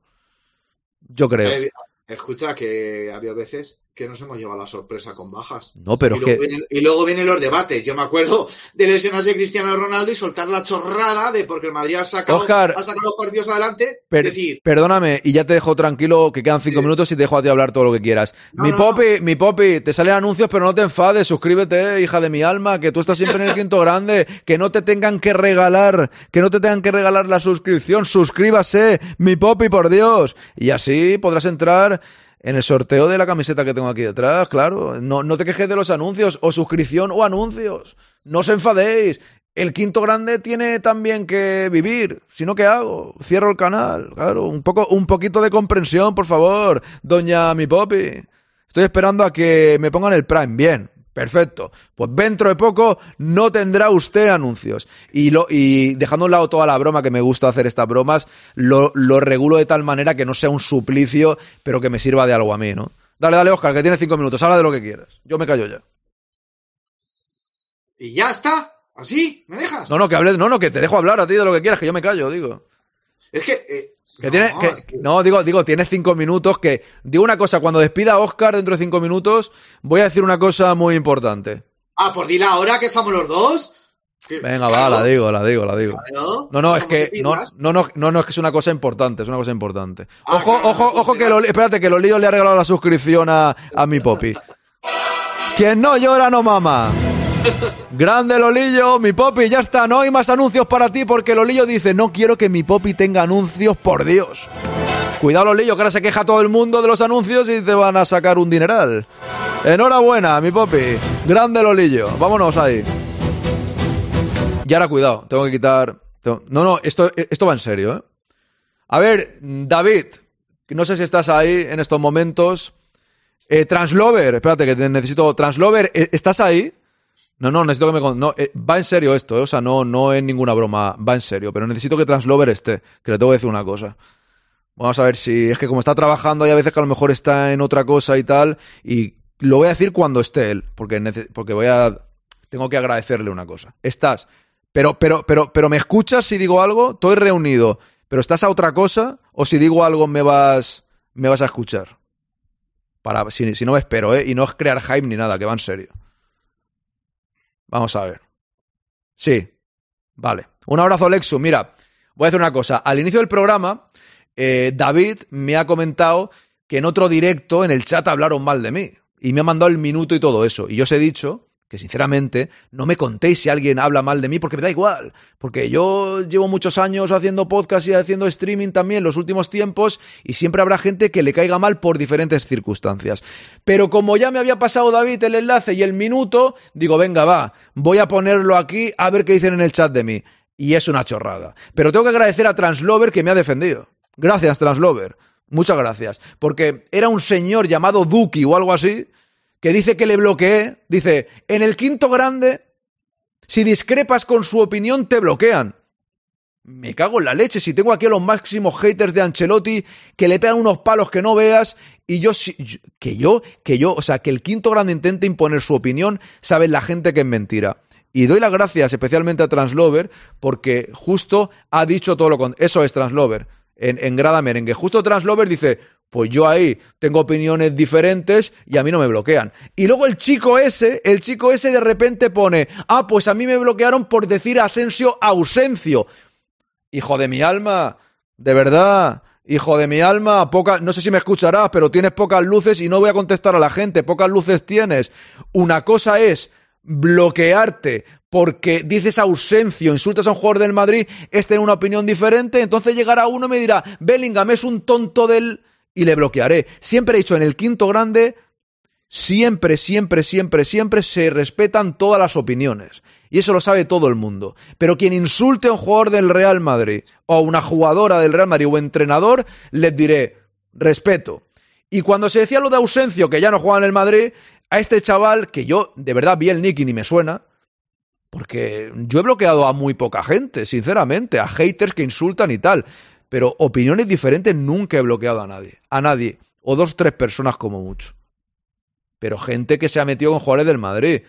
Yo creo. Eh, escucha que había veces que nos hemos llevado la sorpresa con bajas. No, pero y, es luego que. vienen, y luego vienen los debates. Yo me acuerdo de lesionarse Cristiano Ronaldo y soltar la chorrada de porque el Madrid ha sacado, Óscar, ha sacado los partidos adelante. Per- decir, perdóname, y ya te dejo tranquilo, que quedan cinco Sí. minutos y te dejo a ti hablar todo lo que quieras. No, mi no, popi, mi popi, te salen anuncios, pero no te enfades, suscríbete, hija de mi alma, que tú estás siempre en el quinto grande, que no te tengan que regalar, que no te tengan que regalar la suscripción, suscríbase, mi popi, por Dios. Y así podrás entrar en el sorteo de la camiseta que tengo aquí detrás, claro. No, no te quejes de los anuncios, o suscripción o anuncios. No os enfadéis. El quinto grande tiene también que vivir. Si no, ¿qué hago? Cierro el canal. Claro, un poco, un poquito de comprensión, por favor, doña mi popi. Estoy esperando a que me pongan el Prime. Bien. Perfecto. Pues dentro de poco no tendrá usted anuncios. Y, lo, y dejando a un lado toda la broma, que me gusta hacer estas bromas, lo, lo regulo de tal manera que no sea un suplicio, pero que me sirva de algo a mí, ¿no? Dale, dale, Oscar, que tienes cinco minutos. Habla de lo que quieras. Yo me callo ya. Y ya está. ¿Así? ¿Me dejas? No, no, que hable, no, no, que te dejo hablar a ti de lo que quieras, que yo me callo, digo. Es que. eh, Que no, tiene, que- es que- no, digo, digo, tienes cinco minutos. Que digo una cosa, cuando despida a Oscar dentro de cinco minutos, voy a decir una cosa muy importante. Ah, pues dile ahora que estamos los dos. Venga, claro, va, la digo, la digo, la digo. claro, No, no, es que no, no, no, no, no, es que es una cosa importante, es una cosa importante. Ah, Ojo, claro, ojo, ojo que lo, espérate que Lolillo le ha regalado la suscripción a, a mi popi. Quien no llora no mama. Grande Lolillo, mi popi, ya está, no hay más anuncios para ti porque Lolillo dice, no quiero que mi popi tenga anuncios, por Dios. Cuidado Lolillo, que ahora se queja todo el mundo de los anuncios y te van a sacar un dineral. Enhorabuena, mi popi. Grande Lolillo, vámonos ahí. Y ahora cuidado, tengo que quitar... No, no, esto, esto va en serio, ¿eh? A ver, David, no sé si estás ahí en estos momentos. Eh, Translover, espérate que te necesito... Translover, ¿eh, ¿estás ahí? No, no, necesito que me... No, eh, va en serio esto, ¿eh? o sea, no, no es ninguna broma, va en serio, pero necesito que Translover esté, que le tengo que decir una cosa. Vamos a ver si es que como está trabajando hay a veces que a lo mejor está en otra cosa y tal, y lo voy a decir cuando esté él, porque, porque voy a... Tengo que agradecerle una cosa. Estás, pero, pero, pero, pero me escuchas si digo algo, estoy reunido, pero estás a otra cosa, o si digo algo me vas, me vas a escuchar. Para, si, si no me espero, ¿eh? Y no es crear hype ni nada, que va en serio. Vamos a ver. Sí. Vale. Un abrazo, Lexu. Mira, voy a hacer una cosa. Al inicio del programa, eh, David me ha comentado que en otro directo, en el chat, hablaron mal de mí. Y me ha mandado el minuto y todo eso. Y yo os he dicho que, sinceramente, no me contéis si alguien habla mal de mí, porque me da igual. Porque yo llevo muchos años haciendo podcast y haciendo streaming también los últimos tiempos, y siempre habrá gente que le caiga mal por diferentes circunstancias. Pero como ya me había pasado David el enlace y el minuto, digo, venga, va, voy a ponerlo aquí a ver qué dicen en el chat de mí. Y es una chorrada. Pero tengo que agradecer a Translover que me ha defendido. Gracias, Translover. Muchas gracias. Porque era un señor llamado Duki o algo así, que dice que le bloqueé. Dice, en el quinto grande, si discrepas con su opinión, te bloquean. Me cago en la leche si tengo aquí a los máximos haters de Ancelotti que le pegan unos palos que no veas y yo, que yo, que yo, o sea, que el quinto grande intente imponer su opinión, saben la gente que es mentira. Y doy las gracias especialmente a Translover porque justo ha dicho todo lo contrario. Eso es Translover, en, en Grada Merengue. Justo Translover dice, pues yo ahí tengo opiniones diferentes y a mí no me bloquean. Y luego el chico ese, el chico ese de repente pone, ah, pues a mí me bloquearon por decir Asensio ausencio. Hijo de mi alma, de verdad, hijo de mi alma, poca, no sé si me escucharás, pero tienes pocas luces y no voy a contestar a la gente, pocas luces tienes. Una cosa es bloquearte porque dices ausencio, insultas a un jugador del Madrid, es tener una opinión diferente, entonces llegará uno y me dirá, Bellingham es un tonto del... y le bloquearé. Siempre he dicho, en el quinto grande, siempre, siempre, siempre, siempre se respetan todas las opiniones. Y eso lo sabe todo el mundo. Pero quien insulte a un jugador del Real Madrid, o a una jugadora del Real Madrid, o entrenador, les diré, respeto. Y cuando se decía lo de Ausencio, que ya no juega en el Madrid, a este chaval, que yo de verdad vi el nick ni me suena, porque yo he bloqueado a muy poca gente, sinceramente, a haters que insultan y tal. Pero opiniones diferentes nunca he bloqueado a nadie. A nadie. O dos, tres personas como mucho. Pero gente que se ha metido con jugadores del Madrid.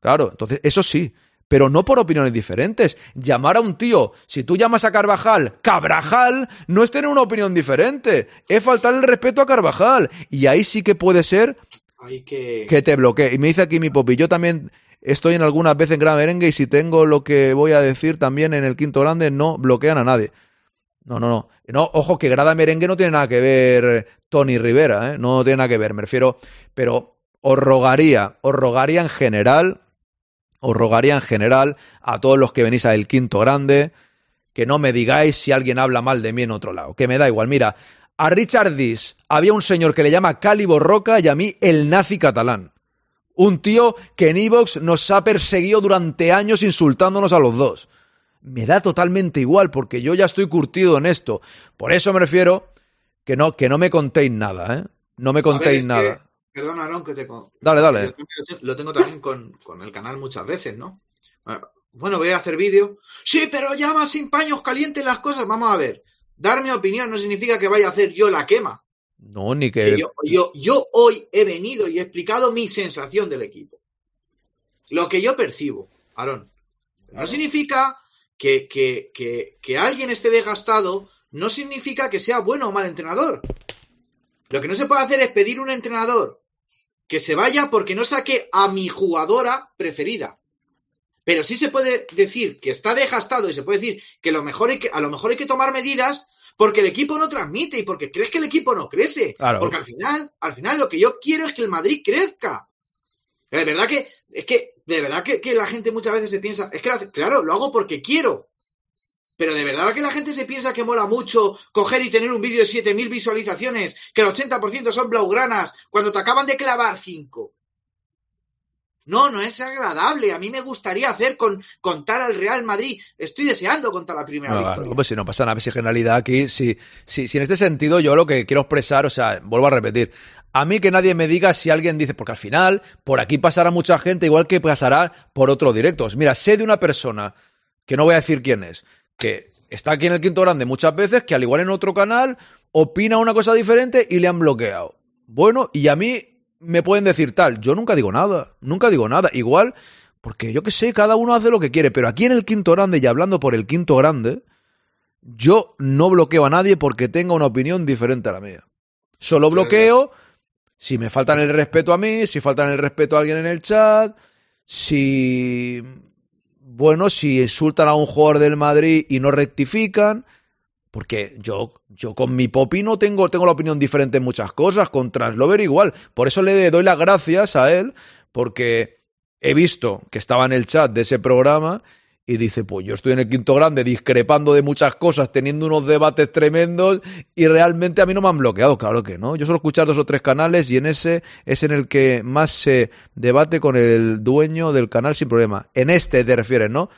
Claro, entonces eso sí. Pero no por opiniones diferentes. Llamar a un tío, si tú llamas a Carvajal, Cabrajal, no es tener una opinión diferente. Es faltar el respeto a Carvajal. Y ahí sí que puede ser Hay que... que te bloquee. Y me dice aquí mi popi, yo también estoy en algunas veces en Gran Merengue y si tengo lo que voy a decir también en el quinto grande, no bloquean a nadie. No, no, no. No, ojo, que Grada Merengue no tiene nada que ver Tony Rivera, ¿eh? No tiene nada que ver, me refiero. Pero os rogaría, os rogaría en general, os rogaría en general a todos los que venís al quinto grande, que no me digáis si alguien habla mal de mí en otro lado, que me da igual. Mira, a Richard Dis había un señor que le llama Cálibo Roca y a mí el nazi catalán. Un tío que en Evox nos ha perseguido durante años insultándonos a los dos. Me da totalmente igual porque yo ya estoy curtido en esto. Por eso me refiero que no, que no me contéis nada, ¿eh? No me ver, contéis es que nada. Perdona, Aaron, que te... Dale, dale. Yo lo tengo- también con, con el canal muchas veces, ¿no? Bueno, voy a hacer vídeo. Sí, pero llama sin paños calientes las cosas. Vamos a ver. Dar mi opinión no significa que vaya a hacer yo la quema. No, ni Que que. yo, yo, yo hoy he venido y he explicado mi sensación del equipo. Lo que yo percibo, Aarón. No significa que, que, que, que alguien esté desgastado, no significa que sea bueno o mal entrenador. Lo que no se puede hacer es pedir un entrenador que se vaya porque no saque a mi jugadora preferida. Pero sí se puede decir que está desgastado y se puede decir que, lo mejor hay que a lo mejor hay que tomar medidas porque el equipo no transmite y porque crees que el equipo no crece. Claro. Porque al final, al final lo que yo quiero es que el Madrid crezca. De verdad que, es que, de verdad que, que la gente muchas veces se piensa, es que, hace- claro, lo hago porque quiero. Pero de verdad que la gente se piensa que mola mucho coger y tener un vídeo de 7000 visualizaciones, que el 80% son blaugranas, cuando te acaban de clavar 5. No, no es agradable. A mí me gustaría hacer con contar al Real Madrid. Estoy deseando contar la primera No, claro, victoria. pues si no pasa nada, si en realidad aquí, si, si, si en este sentido yo lo que quiero expresar, o sea, vuelvo a repetir, a mí que nadie me diga si alguien dice, porque al final por aquí pasará mucha gente, igual que pasará por otros directos. Mira, sé de una persona, que no voy a decir quién es, que está aquí en el Quinto Grande muchas veces, que al igual en otro canal opina una cosa diferente y le han bloqueado. Bueno, y a mí me pueden decir tal, yo nunca digo nada, nunca digo nada, igual, porque yo que sé, cada uno hace lo que quiere, pero aquí en el Quinto Grande y hablando por el Quinto Grande, yo no bloqueo a nadie porque tenga una opinión diferente a la mía. Solo bloqueo si me faltan el respeto a mí, si faltan el respeto a alguien en el chat, si bueno, si insultan a un jugador del Madrid y no rectifican, porque yo, yo con mi popi no tengo, tengo la opinión diferente en muchas cosas, con Translover igual. Por eso le doy las gracias a él, porque he visto que estaba en el chat de ese programa y dice, pues yo estoy en el quinto grande discrepando de muchas cosas, teniendo unos debates tremendos y realmente a mí no me han bloqueado, claro que no. Yo suelo escuchar dos o tres canales y en ese es en el que más se debate con el dueño del canal sin problema. En este te refieres, ¿no?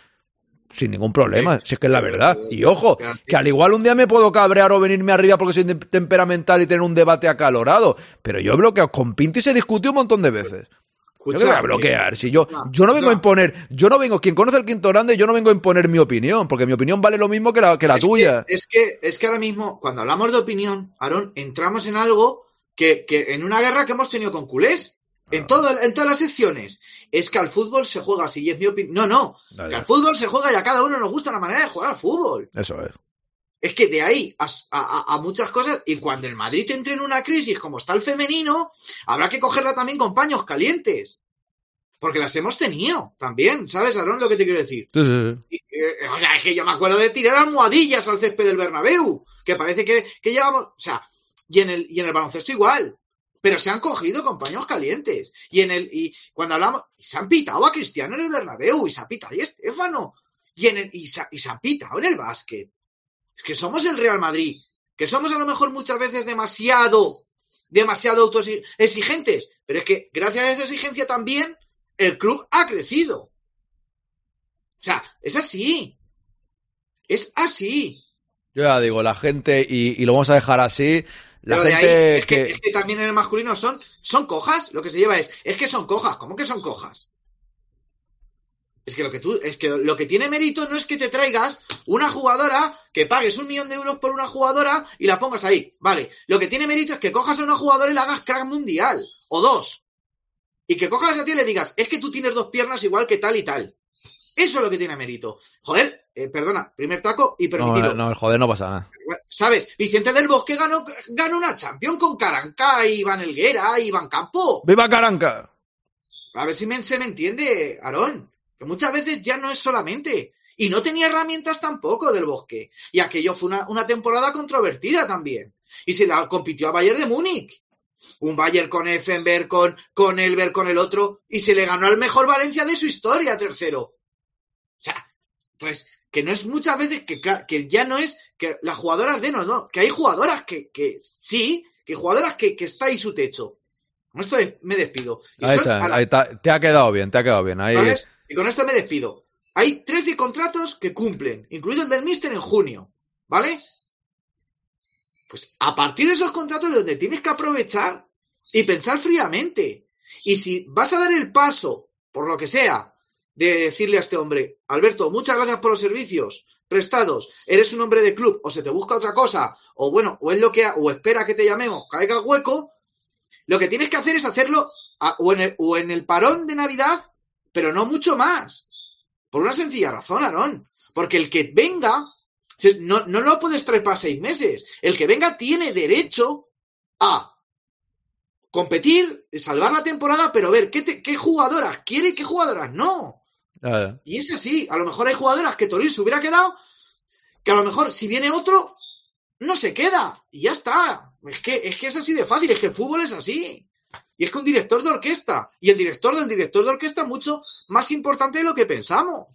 Sin ningún problema, si es que es la verdad. Y ojo, que al igual un día me puedo cabrear o venirme arriba porque soy tem- temperamental y tener un debate acalorado. Pero yo he bloqueado con Pinti se discutió un montón de veces. Yo que voy a bloquear. Si yo, yo no vengo a imponer, yo no vengo, quien conoce el quinto grande, yo no vengo a imponer mi opinión, porque mi opinión vale lo mismo que la, que la Es que- tuya. es que, es que ahora mismo, cuando hablamos de opinión, Aarón, entramos en algo que, que en una guerra que hemos tenido con culés. Ah. En, todo, en todas las secciones. Es que al fútbol se juega así, y es mi opinión. No, no. Ya, Que al fútbol se juega y a cada uno nos gusta la manera de jugar al fútbol. Eso es. Es que de ahí a, a- a muchas cosas, y cuando el Madrid entre en una crisis como está el femenino, habrá que cogerla también con paños calientes. Porque las hemos tenido también, ¿sabes, Aarón, lo que te quiero decir? Sí, sí, sí. Y, eh, o sea, es que yo me acuerdo de tirar almohadillas al césped del Bernabéu, que parece que, que llevamos, o sea, y en el, y en el baloncesto igual, pero se han cogido con paños calientes. Y en el, y cuando hablamos, y se han pitado a Cristiano en el Bernabéu, y se ha pitado a Estefano, y en el, y se, y se han pitado en el básquet. Es que somos el Real Madrid, que somos a lo mejor muchas veces demasiado, demasiado autoexigentes, pero es que gracias a esa exigencia también el club ha crecido. O sea, es así. Es así. Yo ya digo, la gente, y, y lo vamos a dejar así, la Pero de gente ahí, es, que, que... es que también en el masculino son, son cojas. Lo que se lleva es, es que son cojas. ¿Cómo que son cojas? Es que lo que tú, es que lo que tiene mérito no es que te traigas una jugadora, que pagues un millón de euros por una jugadora y la pongas ahí. Vale. Lo que tiene mérito es que cojas a una jugadora y la hagas crack mundial. O dos. Y que cojas a ti y le digas, es que tú tienes dos piernas igual que tal y tal. Eso es lo que tiene mérito. Joder, eh, perdona, primer taco y No, permitido. no, el joder no pasa nada. ¿Sabes? Vicente del Bosque ganó, ganó una Champions con Caranca, Iván Elguera, Iván Campo. ¡Viva Caranca! A ver si me, se me entiende, Aarón. Que muchas veces ya no es solamente. Y no tenía herramientas tampoco del Bosque. Y aquello fue una, una temporada controvertida también. Y se la compitió a Bayern de Múnich. Un Bayern con Effenberg, con, con Elber, con el otro. Y se le ganó al mejor Valencia de su historia, tercero. O sea, entonces, que no es muchas veces que, que ya no es que las jugadoras de no, no. Que hay jugadoras que, que sí, que jugadoras que, que está ahí su techo. Con esto es- me despido. Y Ahí son está, a la- ahí está, te ha quedado bien, te ha quedado bien. Ahí, ¿Sabes? Y con esto me despido. Hay 13 contratos que cumplen, incluido el del Mister en junio. ¿Vale? Pues a partir de esos contratos es donde tienes que aprovechar y pensar fríamente. Y si vas a dar el paso, por lo que sea, de decirle a este hombre, Alberto, muchas gracias por los servicios prestados, eres un hombre de club, o se te busca otra cosa, o bueno, o es lo que, o espera que te llamemos, caiga el hueco, lo que tienes que hacer es hacerlo o en el parón de Navidad, pero no mucho más. Por una sencilla razón, Aarón. Porque el que venga, no, no lo puedes traer para seis meses. El que venga tiene derecho a competir, salvar la temporada, pero ver qué, te- qué jugadoras quiere y qué jugadoras no. Y es así. A lo mejor hay jugadoras que Toril se hubiera quedado, que a lo mejor si viene otro, no se queda. Y ya está. Es que, es que es así de fácil, es que el fútbol es así. Y es que un director de orquesta, y el director del director de orquesta es mucho más importante de lo que pensamos.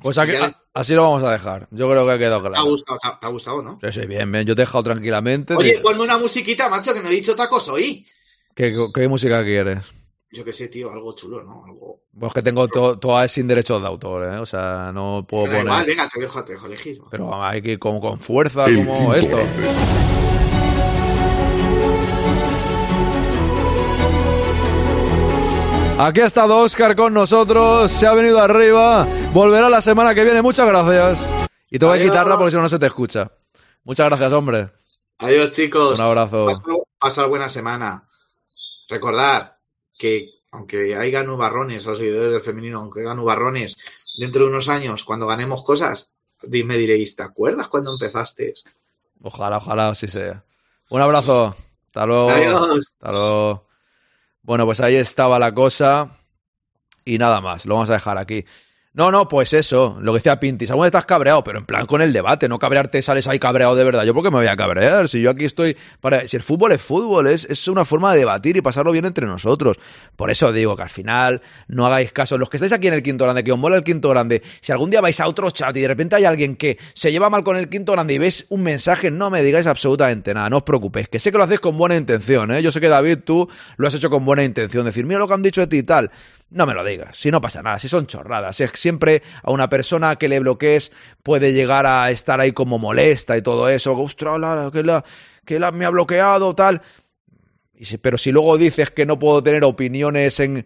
Pues aquí- Ya- a- así lo vamos a dejar. Yo creo que ha quedado ¿Te ha claro. gustado, te ha- te ha gustado no? Sí, sí, bien, bien. Yo te he dejado tranquilamente. Oye, Te- ponme una musiquita, macho, que no he dicho tacos hoy. ¿Qué, qué música quieres? Yo qué sé, tío, algo chulo, ¿no? Algo... Pues que tengo to- todas sin derechos de autor, ¿eh? O sea, no puedo Da poner... igual, venga, te dejo, te dejo elegir. Pero hay que ir como con fuerza, como esto. Aquí ha estado Oscar con nosotros, se ha venido arriba, volverá la semana que viene, muchas gracias. Y tengo que quitarla porque si no, no se te escucha. Muchas gracias, hombre. Adiós, chicos. Un abrazo. Pasar, pasar buena semana. Recordad que, aunque haya nubarrones, a los seguidores del femenino, aunque haya nubarrones, dentro de unos años, cuando ganemos cosas, me diréis, ¿te acuerdas cuando empezaste? Ojalá, ojalá así sea. Un abrazo. Hasta luego. Adiós. Hasta luego. Bueno, pues ahí estaba la cosa. Y nada más, lo vamos a dejar aquí. No, no, pues eso, lo que decía Pintis. Alguna vez estás cabreado, pero en plan con el debate, no cabrearte, sales ahí cabreado de verdad. ¿Yo por qué me voy a cabrear? Si yo aquí estoy para. Si el fútbol es fútbol, es, es una forma de debatir y pasarlo bien entre nosotros. Por eso digo que al final no hagáis caso. Los que estáis aquí en el quinto grande, que os mola el quinto grande, si algún día vais a otro chat y de repente hay alguien que se lleva mal con el quinto grande y ves un mensaje, no me digáis absolutamente nada, no os preocupéis, que sé que lo hacéis con buena intención, ¿eh? Yo sé que David, tú lo has hecho con buena intención, decir, mira lo que han dicho de ti y tal. No me lo digas, si no pasa nada, si son chorradas, es siempre a una persona que le bloquees puede llegar a estar ahí como molesta y todo eso, ostras, la, que, la, que la me ha bloqueado, tal. Y si- pero si luego dices que no puedo tener opiniones en...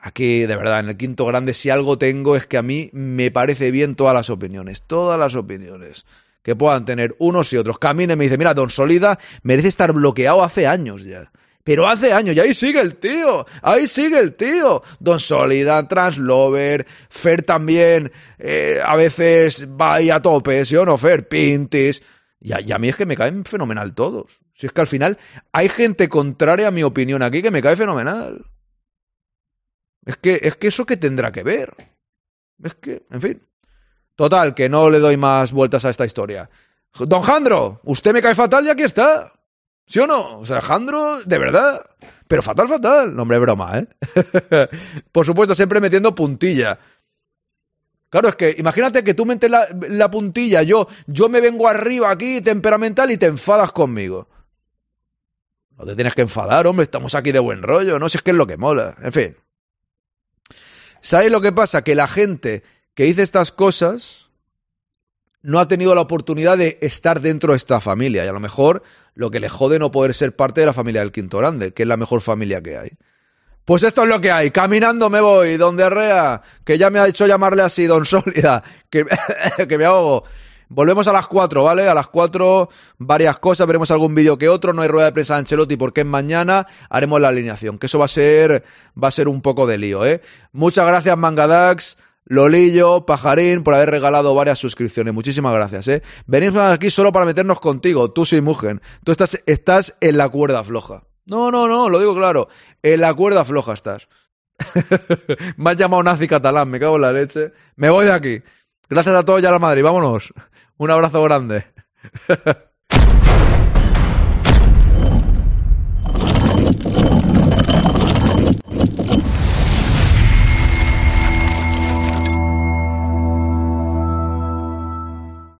Aquí, de verdad, en el quinto grande, si algo tengo es que a mí me parece bien todas las opiniones, todas las opiniones que puedan tener unos y otros. Camine me dice, mira, Don Solida merece estar bloqueado hace años ya. Pero hace años, y ahí sigue el tío, ahí sigue el tío. Don Solida, Translover, Fer también, eh, a veces va ahí a tope, ¿sí o no, Fer? Pintis. Y a, mí es que me caen fenomenal todos. Si es que al final hay gente contraria a mi opinión aquí que me cae fenomenal. Es que, es que eso que tendrá que ver. Es que, en fin. Total, que no le doy más vueltas a esta historia. Don Jandro, usted me cae fatal y aquí está. ¿Sí o no? O sea, Jandro, de verdad. Pero fatal, fatal. No, hombre, broma, ¿eh? Por supuesto, siempre metiendo puntilla. Claro, es que imagínate que tú metes la, la puntilla, yo, yo me vengo arriba aquí, temperamental, y te enfadas conmigo. No te tienes que enfadar, hombre, estamos aquí de buen rollo, no sé si es que es lo que mola. En fin. ¿Sabéis lo que pasa? Que la gente que dice estas cosas no ha tenido la oportunidad de estar dentro de esta familia. Y a lo mejor lo que le jode no poder ser parte de la familia del Quinto Grande, que es la mejor familia que hay. Pues esto es lo que hay. Caminando me voy, donde Arrea, que ya me ha hecho llamarle así, don Sólida, que, que me ahogo. Volvemos a las 4, ¿vale? A las 4 varias cosas, veremos algún vídeo que otro, no hay rueda de prensa de Ancelotti porque es mañana, haremos la alineación, que eso va a ser va a ser un poco de lío, ¿eh? Muchas gracias Mangadax, Lolillo, Pajarín por haber regalado varias suscripciones. Muchísimas gracias, ¿eh? Venimos aquí solo para meternos contigo, tú sin mujer. Tú estás estás en la cuerda floja. No, no, no, lo digo claro, en la cuerda floja estás. me has llamado nazi catalán, me cago en la leche. Me voy de aquí. Gracias a todos y a la Madrid, vámonos. Un abrazo grande.